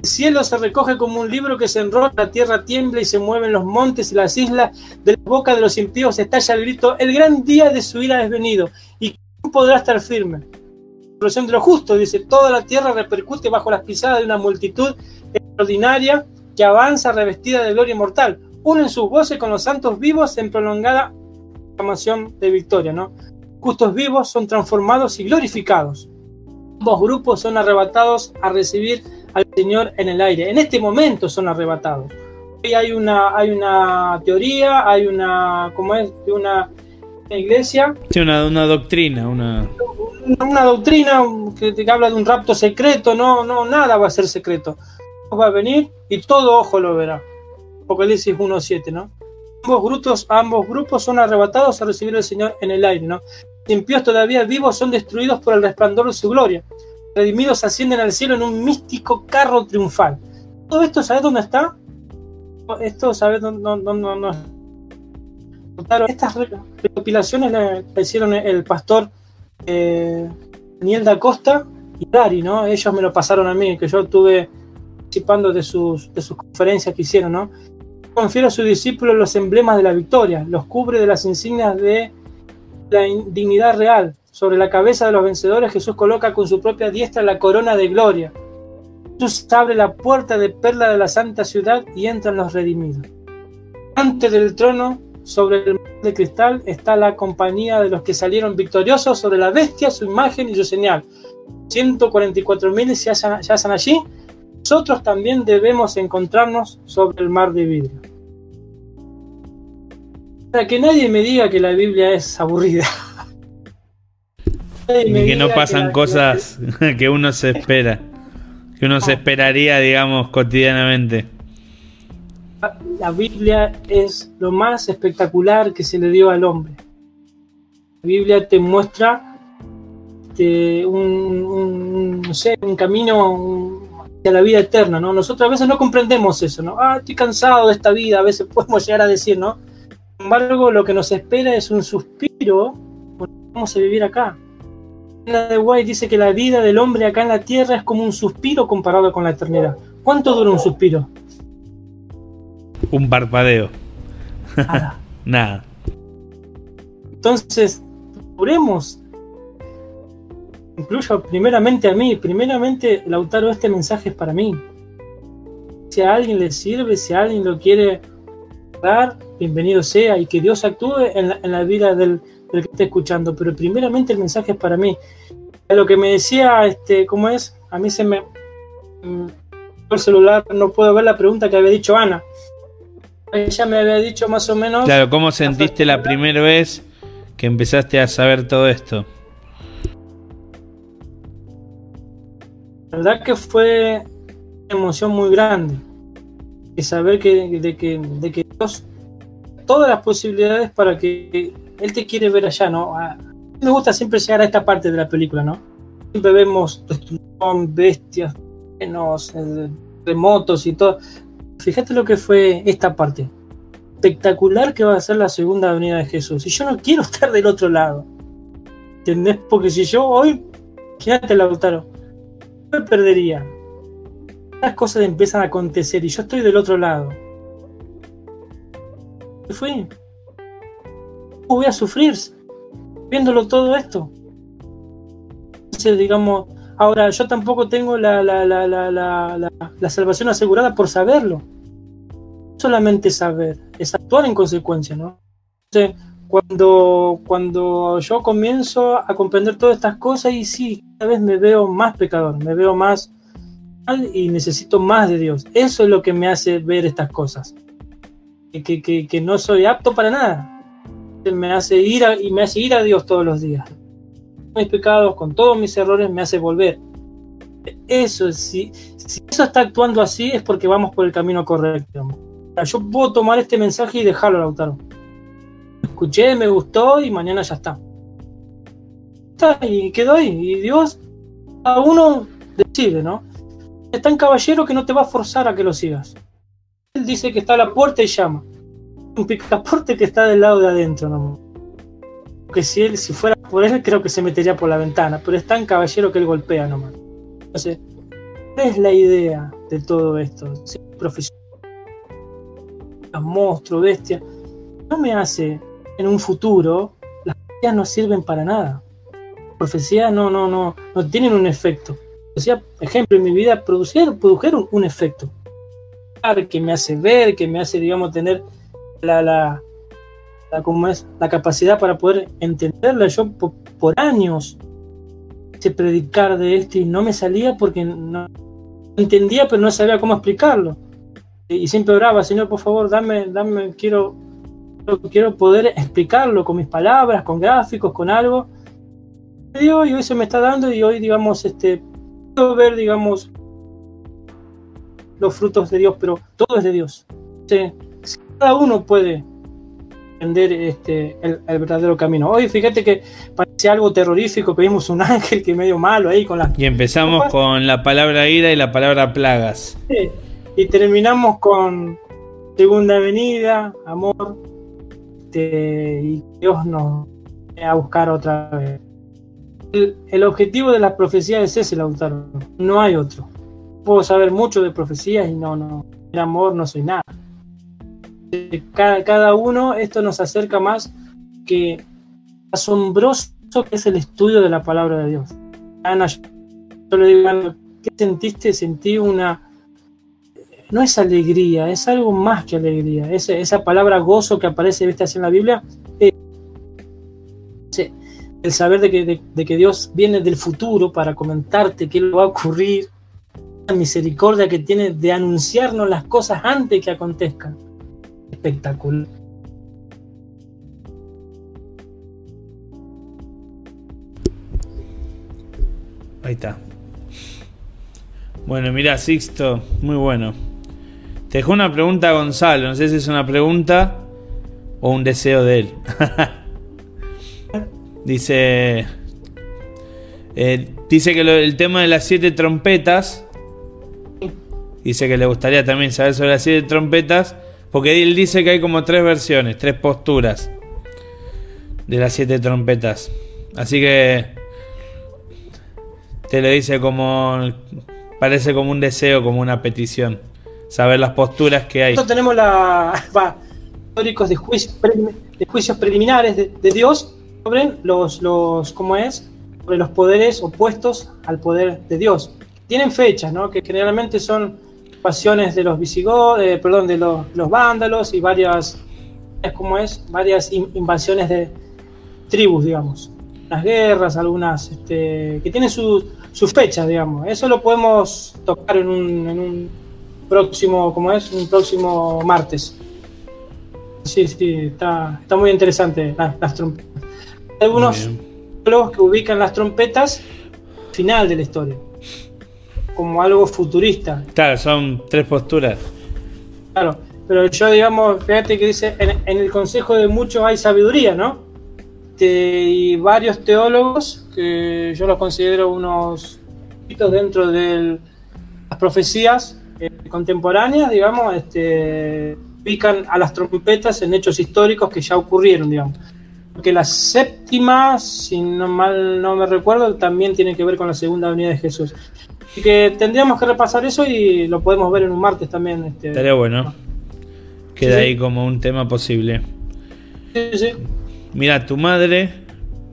El cielo se recoge como un libro que se enrolla, la tierra tiembla y se mueven los montes y las islas. De la boca de los impíos estalla el grito, el gran día de su ira es venido. ¿Y quién podrá estar firme? La de lo justo, dice, toda la tierra repercute bajo las pisadas de una multitud extraordinaria que avanza revestida de gloria mortal. Unen sus voces con los santos vivos en prolongada aclamación de victoria, ¿no? Justos vivos son transformados y glorificados ambos grupos son arrebatados a recibir al Señor en el aire. En este momento son arrebatados. Hoy hay una, hay una teoría, hay una, ¿cómo es? Una, iglesia. Sí, una, una doctrina, una... Una doctrina que, que, habla de un rapto secreto, no, no, nada va a ser secreto. Va a venir y todo ojo lo verá. Apocalipsis 1.7, ¿no? Ambos grupos, ambos grupos son arrebatados a recibir al Señor en el aire, ¿no? Impíos todavía vivos son destruidos por el resplandor de su gloria. Redimidos ascienden al cielo en un místico carro triunfal. ¿Todo esto sabes dónde está? Esto sabes dónde no, no, no, Estas recopilaciones le hicieron el pastor eh, Daniel da Costa y Dari, ¿no? Ellos me lo pasaron a mí, que yo estuve participando de sus, de sus conferencias que hicieron, ¿no? Confiere a sus discípulos los emblemas de la victoria, los cubre de las insignias de la dignidad real. Sobre la cabeza de los vencedores Jesús coloca con su propia diestra la corona de gloria. Jesús abre la puerta de perla de la santa ciudad y entran los redimidos. Antes del trono, sobre el mar de cristal, está la compañía de los que salieron victoriosos sobre la bestia, su imagen y su señal. 144.000 se hacen allí. Nosotros también debemos encontrarnos sobre el mar de vidrio para que nadie me diga que la Biblia es aburrida. Y que no pasan cosas [laughs] que uno se espera, que uno se esperaría, digamos, cotidianamente. la Biblia es lo más espectacular que se le dio al hombre. La Biblia te muestra este, un, no sé, un camino hacia la vida eterna, ¿no? Nosotros a veces no comprendemos eso, ¿no? Ah, estoy cansado de esta vida, a veces [laughs] podemos llegar a decir, ¿no? Sin embargo, lo que nos espera es un suspiro vamos a vivir acá. La de White dice que la vida del hombre acá en la tierra es como un suspiro comparado con la eternidad. ¿Cuánto dura un suspiro? Un parpadeo. Nada. [laughs] Nada. Entonces, oremos. Incluyo primeramente a mí, primeramente Lautaro, este mensaje es para mí. Si a alguien le sirve, si a alguien lo quiere bienvenido sea y que Dios actúe en la, vida del, que esté escuchando. Pero primeramente el mensaje es para mí. Lo que me decía, este, ¿cómo es? A mí se me... Mm, el celular no puedo ver la pregunta que había dicho Ana. Ella me había dicho más o menos. Claro, ¿cómo sentiste la primera vez que empezaste a saber todo esto? La verdad que fue una emoción muy grande. Y saber que, de, que, de que Dios, todas las posibilidades para que Él te quiere ver allá, ¿no? me gusta siempre llegar a esta parte de la película, ¿no? Siempre vemos destrucción, bestias, eh, remotos y todo. Fíjate lo que fue esta parte. Espectacular que va a ser la segunda venida de Jesús. Y yo no quiero [laughs] estar del otro lado. ¿Entendés? Porque si yo hoy, imagínate Lautaro, me perdería. Las cosas empiezan a acontecer y yo estoy del otro lado. ¿Qué fui? ¿Cómo voy a sufrir viéndolo todo esto? Entonces, digamos, ahora yo tampoco tengo la, la, la, la salvación asegurada por saberlo solamente saber, es actuar en consecuencia, ¿no? Entonces, cuando, cuando yo comienzo a comprender todas estas cosas y sí, cada vez me veo más pecador, me veo más y necesito más de Dios. Eso es lo que me hace ver estas cosas. Que, que, que no soy apto para nada. Me hace ir a, y me hace ir a Dios todos los días. Mis pecados, con todos mis errores, me hace volver. Eso, si, si eso está actuando así, es porque vamos por el camino correcto yo puedo tomar este mensaje y dejarlo, Lautaro. Escuché, me gustó y mañana ya. Está, y quedó ahí. Y Dios, a uno decide, ¿no? Es tan caballero que no te va a forzar a que lo sigas. Él dice que está a la puerta y llama. Un picaporte que está del lado de adentro, ¿no? Que si él, si fuera por él, creo que se metería por la ventana, pero es tan caballero que él golpea nomás. Entonces, ¿cuál es la idea de todo esto? Ser profesional monstruos, bestias, no me hace en un futuro, las profecías no sirven para nada. Profecías no, no, no, no tienen un efecto. Decía, ejemplo, en mi vida produjeron, produjeron un efecto. Que me hace ver, que me hace, digamos, tener la, la, la, es, la capacidad para poder entenderla. Yo por, años se predicar de esto y no me salía porque no entendía, pero no sabía cómo explicarlo y siempre oraba, Señor, por favor, dame, dame, quiero, quiero poder explicarlo con mis palabras, con gráficos, con algo. Y hoy se me está dando y hoy, digamos, este, ver, digamos, los frutos de Dios, pero todo es de Dios. Cada uno puede entender este, el, verdadero camino. Hoy fíjate que parece algo terrorífico, que vimos un [laughs] ángel que medio malo ahí con las... Y empezamos con la palabra ira y la palabra plagas. Sí. Y terminamos con Segunda Avenida, Amor, este, y Dios nos va a buscar otra vez. El, objetivo de las profecías es ese, Lautaro. No hay otro. Puedo saber mucho de profecías y no, no. En amor no soy nada. Cada, cada uno, esto nos acerca más que asombroso que es el estudio de la palabra de Dios. Ana, yo le digo, ¿qué sentiste? Sentí una, no es alegría, es algo más que alegría. Esa, esa palabra gozo que aparece ¿viste, así en la Biblia, eh, el saber de que, de, que, Dios viene del futuro para comentarte qué va a ocurrir, la misericordia que tiene de anunciarnos las cosas antes que acontezcan. Espectacular. Ahí está. Bueno, mira, Sixto, muy bueno. Te dejó una pregunta a Gonzalo, no sé si es una pregunta o un deseo de él. [laughs] dice. eh, dice que el tema de las siete trompetas. Dice que le gustaría también saber sobre las siete trompetas. Porque él dice que hay como tres versiones, tres posturas de las siete trompetas. Así que te lo dice como parece como un deseo, como una petición, saber las posturas que hay. Nosotros tenemos la [laughs] históricos de, juicios preliminares de Dios sobre los, los ¿cómo es? sobre los poderes opuestos al poder de Dios. Tienen fechas, ¿no? Que generalmente son pasiones de los visigodos, eh, perdón, de los, los vándalos y varias, ¿cómo es? Varias in- invasiones de tribus, digamos. Las guerras, algunas este, que tienen su- sus fechas, digamos. Eso lo podemos tocar en un, en un próximo, ¿cómo es? Un próximo martes. Sí, sí, está, está muy interesante las, las trompetas. Algunos teólogos que ubican las trompetas al final de la historia, como algo futurista. Claro, son tres posturas. Claro, pero yo, digamos, fíjate que dice, en, en el consejo de muchos hay sabiduría, ¿no? Este, y varios teólogos, que yo los considero unos hitos dentro de las profecías eh, contemporáneas, digamos, este, ubican a las trompetas en hechos históricos que ya ocurrieron, digamos. Porque la séptima, si no mal no me recuerdo, también tiene que ver con la segunda venida de Jesús. Así que tendríamos que repasar eso y lo podemos ver en un martes también. Este, Estaría bueno. Queda Sí. ahí como un tema posible. Sí, sí. Mira, tu madre,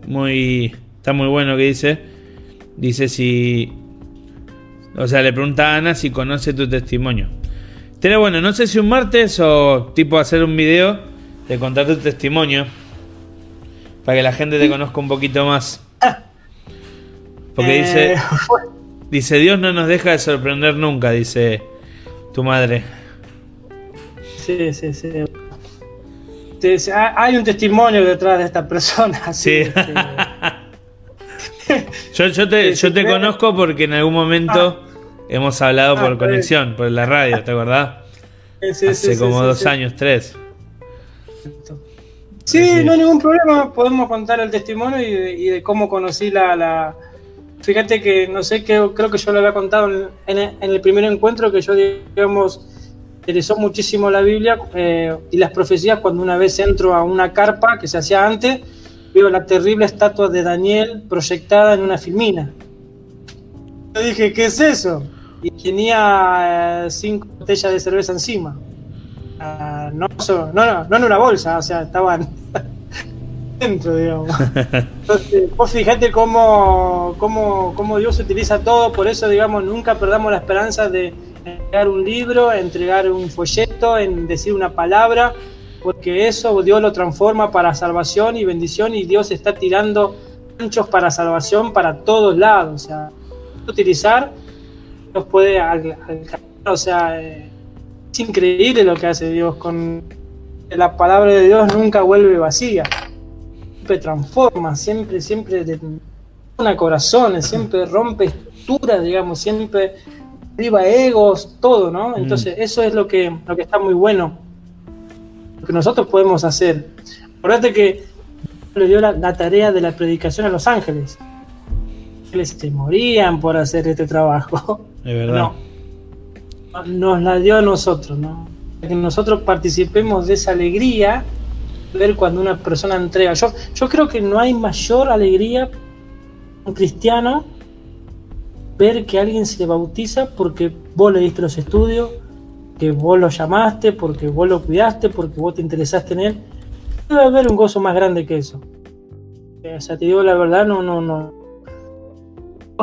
muy. Está muy bueno que dice. Dice si. O sea, le pregunta a Ana si conoce tu testimonio. Estaría bueno, no sé si un martes o tipo hacer un video de contar tu testimonio. Para que la gente te conozca un poquito más. Porque Eh, dice. Dice, Dios no nos deja de sorprender nunca, dice tu madre. Sí, sí, sí. Sí, sí, ha- Hay un testimonio detrás de esta persona. [laughs] Sí. Sí. [laughs] Yo, yo te, yo conozco porque en algún momento hemos hablado Ah, por bien. conexión, por la radio, ¿te acordás? Hace como dos años, tres. Sí, no hay ningún problema. Podemos contar el testimonio y de, y de cómo conocí la, la- Fíjate que, no sé, que, creo que yo lo había contado en, en el- en el primer encuentro que yo, digamos, interesó muchísimo la Biblia eh, y las profecías cuando una vez entro a una carpa que se hacía antes, veo la terrible estatua de Daniel proyectada en una filmina. Yo dije, ¿qué es eso? Y tenía eh, cinco botellas de cerveza encima. Ah, no, no, no, en una bolsa, o sea, estaban [laughs] dentro, digamos. [laughs] Entonces, vos fijate cómo, cómo, cómo Dios utiliza todo, por eso, digamos, nunca perdamos la esperanza de entregar un libro, entregar un folleto, en decir una palabra, porque eso Dios lo transforma para salvación y bendición y Dios está tirando anchos para salvación para todos lados, o sea, utilizar, Dios puede al- alcanzar, o sea, eh, es increíble lo que hace Dios con la palabra de Dios nunca vuelve vacía siempre transforma, siempre, siempre una corazones, siempre rompe estructuras, digamos, siempre arriba egos, todo, ¿no? Entonces, eso es lo que, lo que está muy bueno, lo que nosotros podemos hacer. Acordate que le dio la, la tarea de la predicación a los ángeles. Los ángeles se morían por hacer este trabajo. Es verdad. No, nos la dio a nosotros, ¿no? Que nosotros participemos de esa alegría, ver cuando una persona entrega. Yo, yo creo que no hay mayor alegría un cristiano ver que alguien se bautiza porque vos le diste los estudios, que vos lo llamaste, porque vos lo cuidaste, porque vos te interesaste en él. Debe haber un gozo más grande que eso. O sea, te digo la verdad, no, no, no.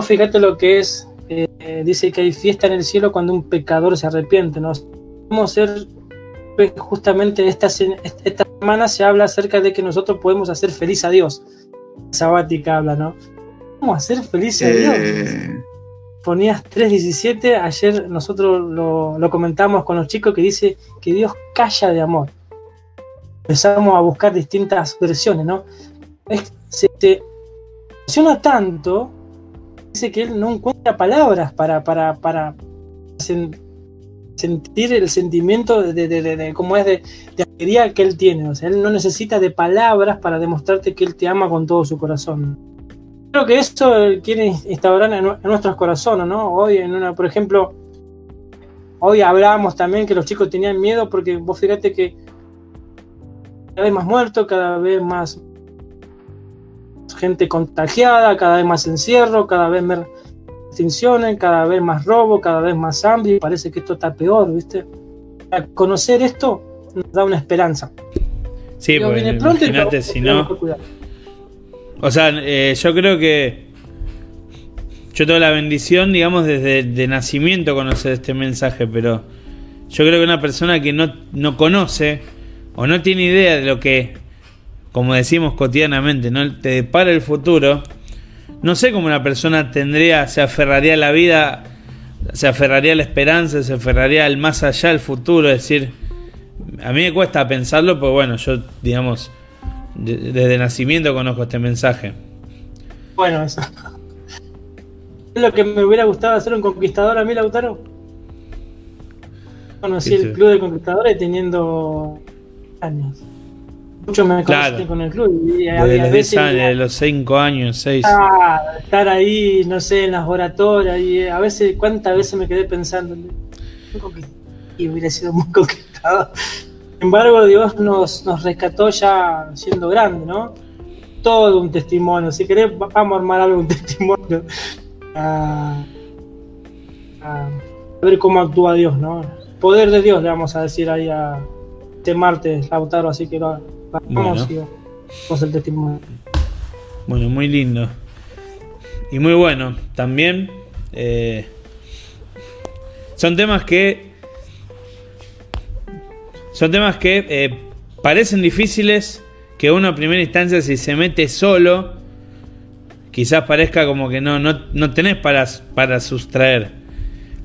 Fíjate lo que es eh, dice que hay fiesta en el cielo cuando un pecador se arrepiente, ¿no? Ser, pues, justamente esta, se- esta semana se habla acerca de que nosotros podemos hacer feliz a Dios. Sabática habla, ¿no? A hacer feliz a Dios. Eh, Ponías 3.17, ayer nosotros lo, lo comentamos con los chicos que dice que Dios calla de amor. Empezamos a buscar distintas versiones, ¿no? Es- se te emociona tanto que él no encuentra palabras para, para, para sen- sentir el sentimiento de, de, de, cómo es de, alegría que él tiene. O sea, él no necesita de palabras para demostrarte que él te ama con todo su corazón. Creo que eso quiere instaurar en, nuestros corazones, ¿no? Hoy, por ejemplo, hoy hablábamos también que los chicos tenían miedo porque vos fíjate que cada vez más muertos, cada vez más gente contagiada, cada vez más encierro, cada vez más extinciones, cada vez más robo, cada vez más hambre, y parece que esto está peor, ¿viste? conocer esto nos da una esperanza. Sí, porque imagínate si no... O sea, eh, yo creo que yo tengo la bendición, digamos, desde de nacimiento conocer este mensaje, pero yo creo que una persona que no, no conoce o no tiene idea de lo que, como decimos cotidianamente, no te depara el futuro, no sé cómo una persona tendría, se aferraría a la vida, se aferraría a la esperanza, se aferraría al más allá, al futuro. Es decir, a mí me cuesta pensarlo, porque bueno, yo, digamos, desde nacimiento conozco este mensaje. Bueno, eso. Es lo que me hubiera gustado hacer un conquistador a mí, Lautaro. Conocí el club de conquistadores teniendo años. Muchos me claro. con el club. Y Desde los 5 años, 6. Ah, estar ahí, no sé, en las oratorias. Y a veces, ¿cuántas veces me quedé pensando? Y hubiera sido muy conquistado. Sin embargo, Dios nos, nos rescató ya siendo grande, ¿no? Todo un testimonio. Si querés, vamos a armar algo, un testimonio. A, ver cómo actúa Dios, ¿no? Poder de Dios, le vamos a decir ahí a este martes, Lautaro. Así que lo, Vamos, bueno. el testimonio. Bueno, muy lindo. Y muy bueno. También eh, son temas que. Son temas que eh, parecen difíciles. Que uno a primera instancia, si se mete solo, quizás parezca como que no, no, no tenés para, para sustraer.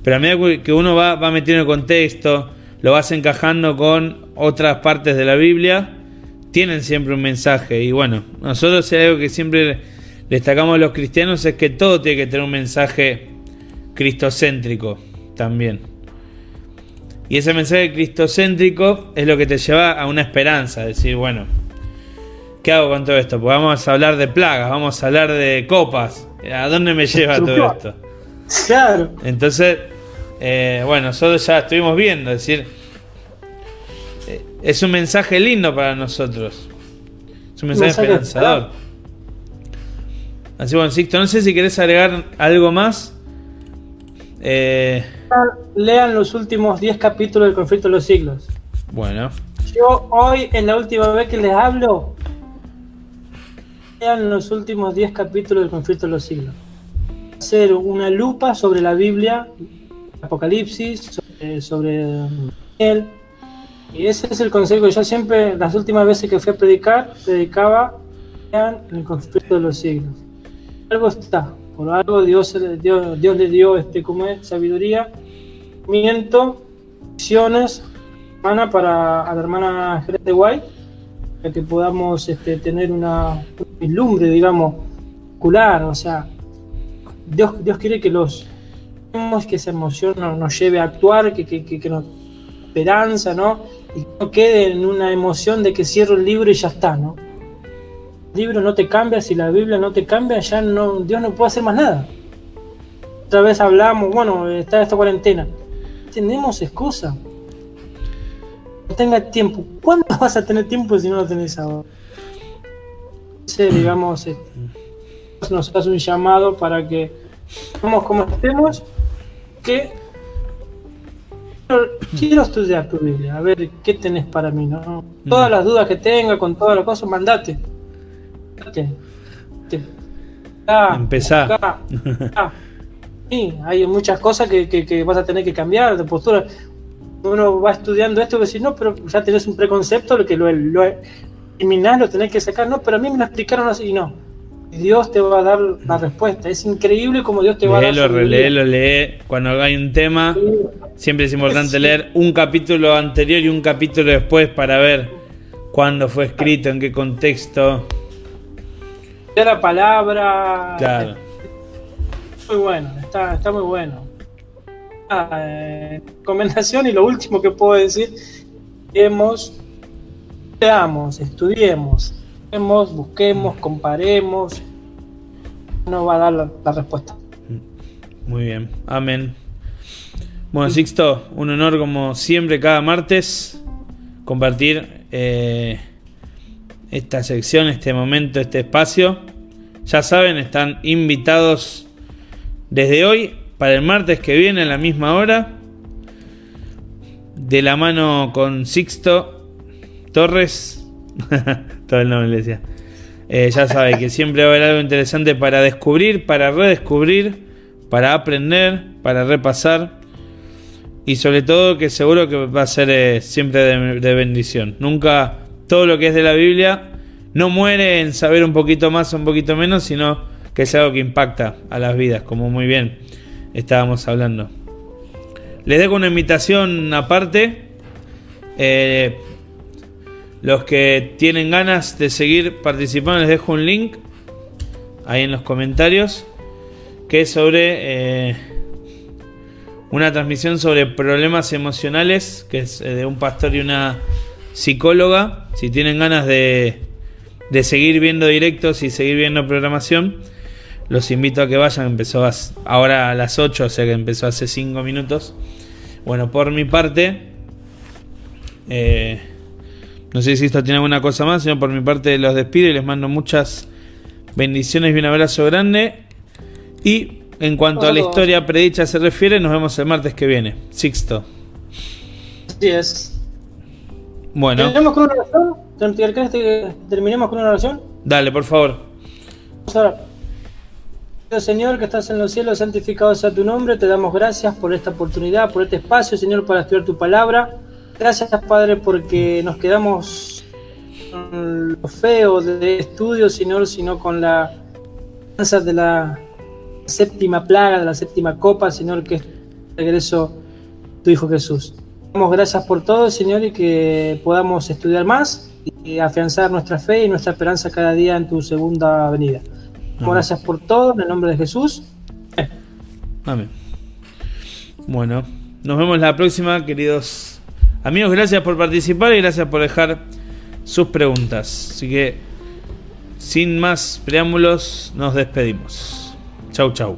Pero a medida que uno va, va metiendo el contexto, lo vas encajando con otras partes de la Biblia, tienen siempre un mensaje. Y bueno, nosotros hay algo que siempre destacamos a los cristianos es que todo tiene que tener un mensaje cristocéntrico también. Y ese mensaje cristocéntrico es lo que te lleva a una esperanza, decir, bueno, ¿qué hago con todo esto? Pues vamos a hablar de plagas, vamos a hablar de copas. ¿A dónde me lleva todo esto? Claro. Entonces, eh, bueno, nosotros ya estuvimos viendo, es decir, es un mensaje lindo para nosotros. Es un mensaje, esperanzador. Así bueno, Sixto, no sé si querés agregar algo más. Eh, Lean los últimos 10 capítulos del conflicto de los siglos. Bueno. Yo hoy, en la última vez que les hablo, lean los últimos 10 capítulos del conflicto de los siglos. Hacer una lupa sobre la Biblia, Apocalipsis, sobre, él y ese es el consejo yo siempre, las últimas veces que fui a predicar, predicaba en el conflicto de los siglos. Algo está, por algo Dios, Dios, Dios le dio este, como es, sabiduría, miento, visiones, hermana para a la hermana de White, para que podamos este, tener una, vislumbre, digamos, ocular, o sea, Dios, Dios quiere que los que esa emoción nos, lleve a actuar, que, que, que, que nos esperanza, ¿no? Y no quede en una emoción de que cierro el libro y ya está, ¿no? El libro no te cambia, si la Biblia no te cambia, ya no, Dios no puede hacer más nada. Otra vez hablamos, bueno, está esta cuarentena. Tenemos excusa. No tenga tiempo. ¿Cuándo [laughs] vas a tener tiempo si no lo tenés ahora? Sí, digamos, eh, nos hace un llamado para que, como estemos, que quiero estudiar tu Biblia, a ver qué tenés para mí, ¿no? Todas las dudas que tenga con todas las cosas, mandate. Empezá. [laughs] Sí, hay muchas cosas que, vas a tener que cambiar de postura. Uno va estudiando esto y decir, no, pero ya tenés un preconcepto, lo que lo, lo eliminás, lo tenés que sacar, no, pero a mí me lo explicaron así y no. Dios te va a dar la respuesta. Es increíble como Dios te va a dar. Léelo, releelo, lee. Cuando hay un tema, siempre es importante leer un capítulo anterior y un capítulo después para ver cuándo fue escrito, en qué contexto. La palabra. Claro. Muy bueno, está, está muy bueno. eh, recomendación y lo último que puedo decir, hemos, veamos, estudiemos, busquemos, comparemos, nos va a dar la, respuesta. Muy bien, amén. Bueno, Sixto, un honor como siempre cada martes compartir eh, esta sección, este momento, este espacio. Ya saben, están invitados desde hoy para el martes que viene a la misma hora. De la mano con Sixto Torres. [laughs] Todo el nombre le decía. Eh, ya sabe que siempre va a haber algo interesante para descubrir, para redescubrir, para aprender, para repasar. Y sobre todo que seguro que va a ser eh, siempre de bendición. Nunca todo lo que es de la Biblia no muere en saber un poquito más o un poquito menos, sino que es algo que impacta a las vidas, como muy bien estábamos hablando. Les dejo una invitación aparte. Eh, los que tienen ganas de seguir participando, les dejo un link ahí en los comentarios que es sobre eh, una transmisión sobre problemas emocionales, que es eh, de un pastor y una psicóloga. Si tienen ganas de, de seguir viendo directos y seguir viendo programación, los invito a que vayan. Empezó ahora a las 8, o sea que empezó hace 5 minutos. Bueno, por mi parte, eh, no sé si esto tiene alguna cosa más, sino por mi parte los despido y les mando muchas bendiciones y un abrazo grande. Y en cuanto a la historia predicha se refiere, nos vemos el martes que viene. Sixto. Así es. Bueno. ¿Terminamos con una oración? ¿Terminemos con una oración? Dale, por favor. Vamos a Señor que estás en los cielos, santificado sea tu nombre. Te damos gracias por esta oportunidad, por este espacio, Señor, para estudiar tu palabra. Gracias, Padre, porque nos quedamos con lo feo de estudio, Señor, sino con la de la séptima plaga, de la séptima copa, Señor, que es el regreso de tu Hijo Jesús. Damos gracias por todo, Señor, y que podamos estudiar más y afianzar nuestra fe y nuestra esperanza cada día en tu segunda venida. Gracias por todo, en el nombre de Jesús. Amén. Bueno, nos vemos la próxima, queridos amigos. Gracias por participar y gracias por dejar sus preguntas. Así que, sin más preámbulos, nos despedimos. Chau, chau.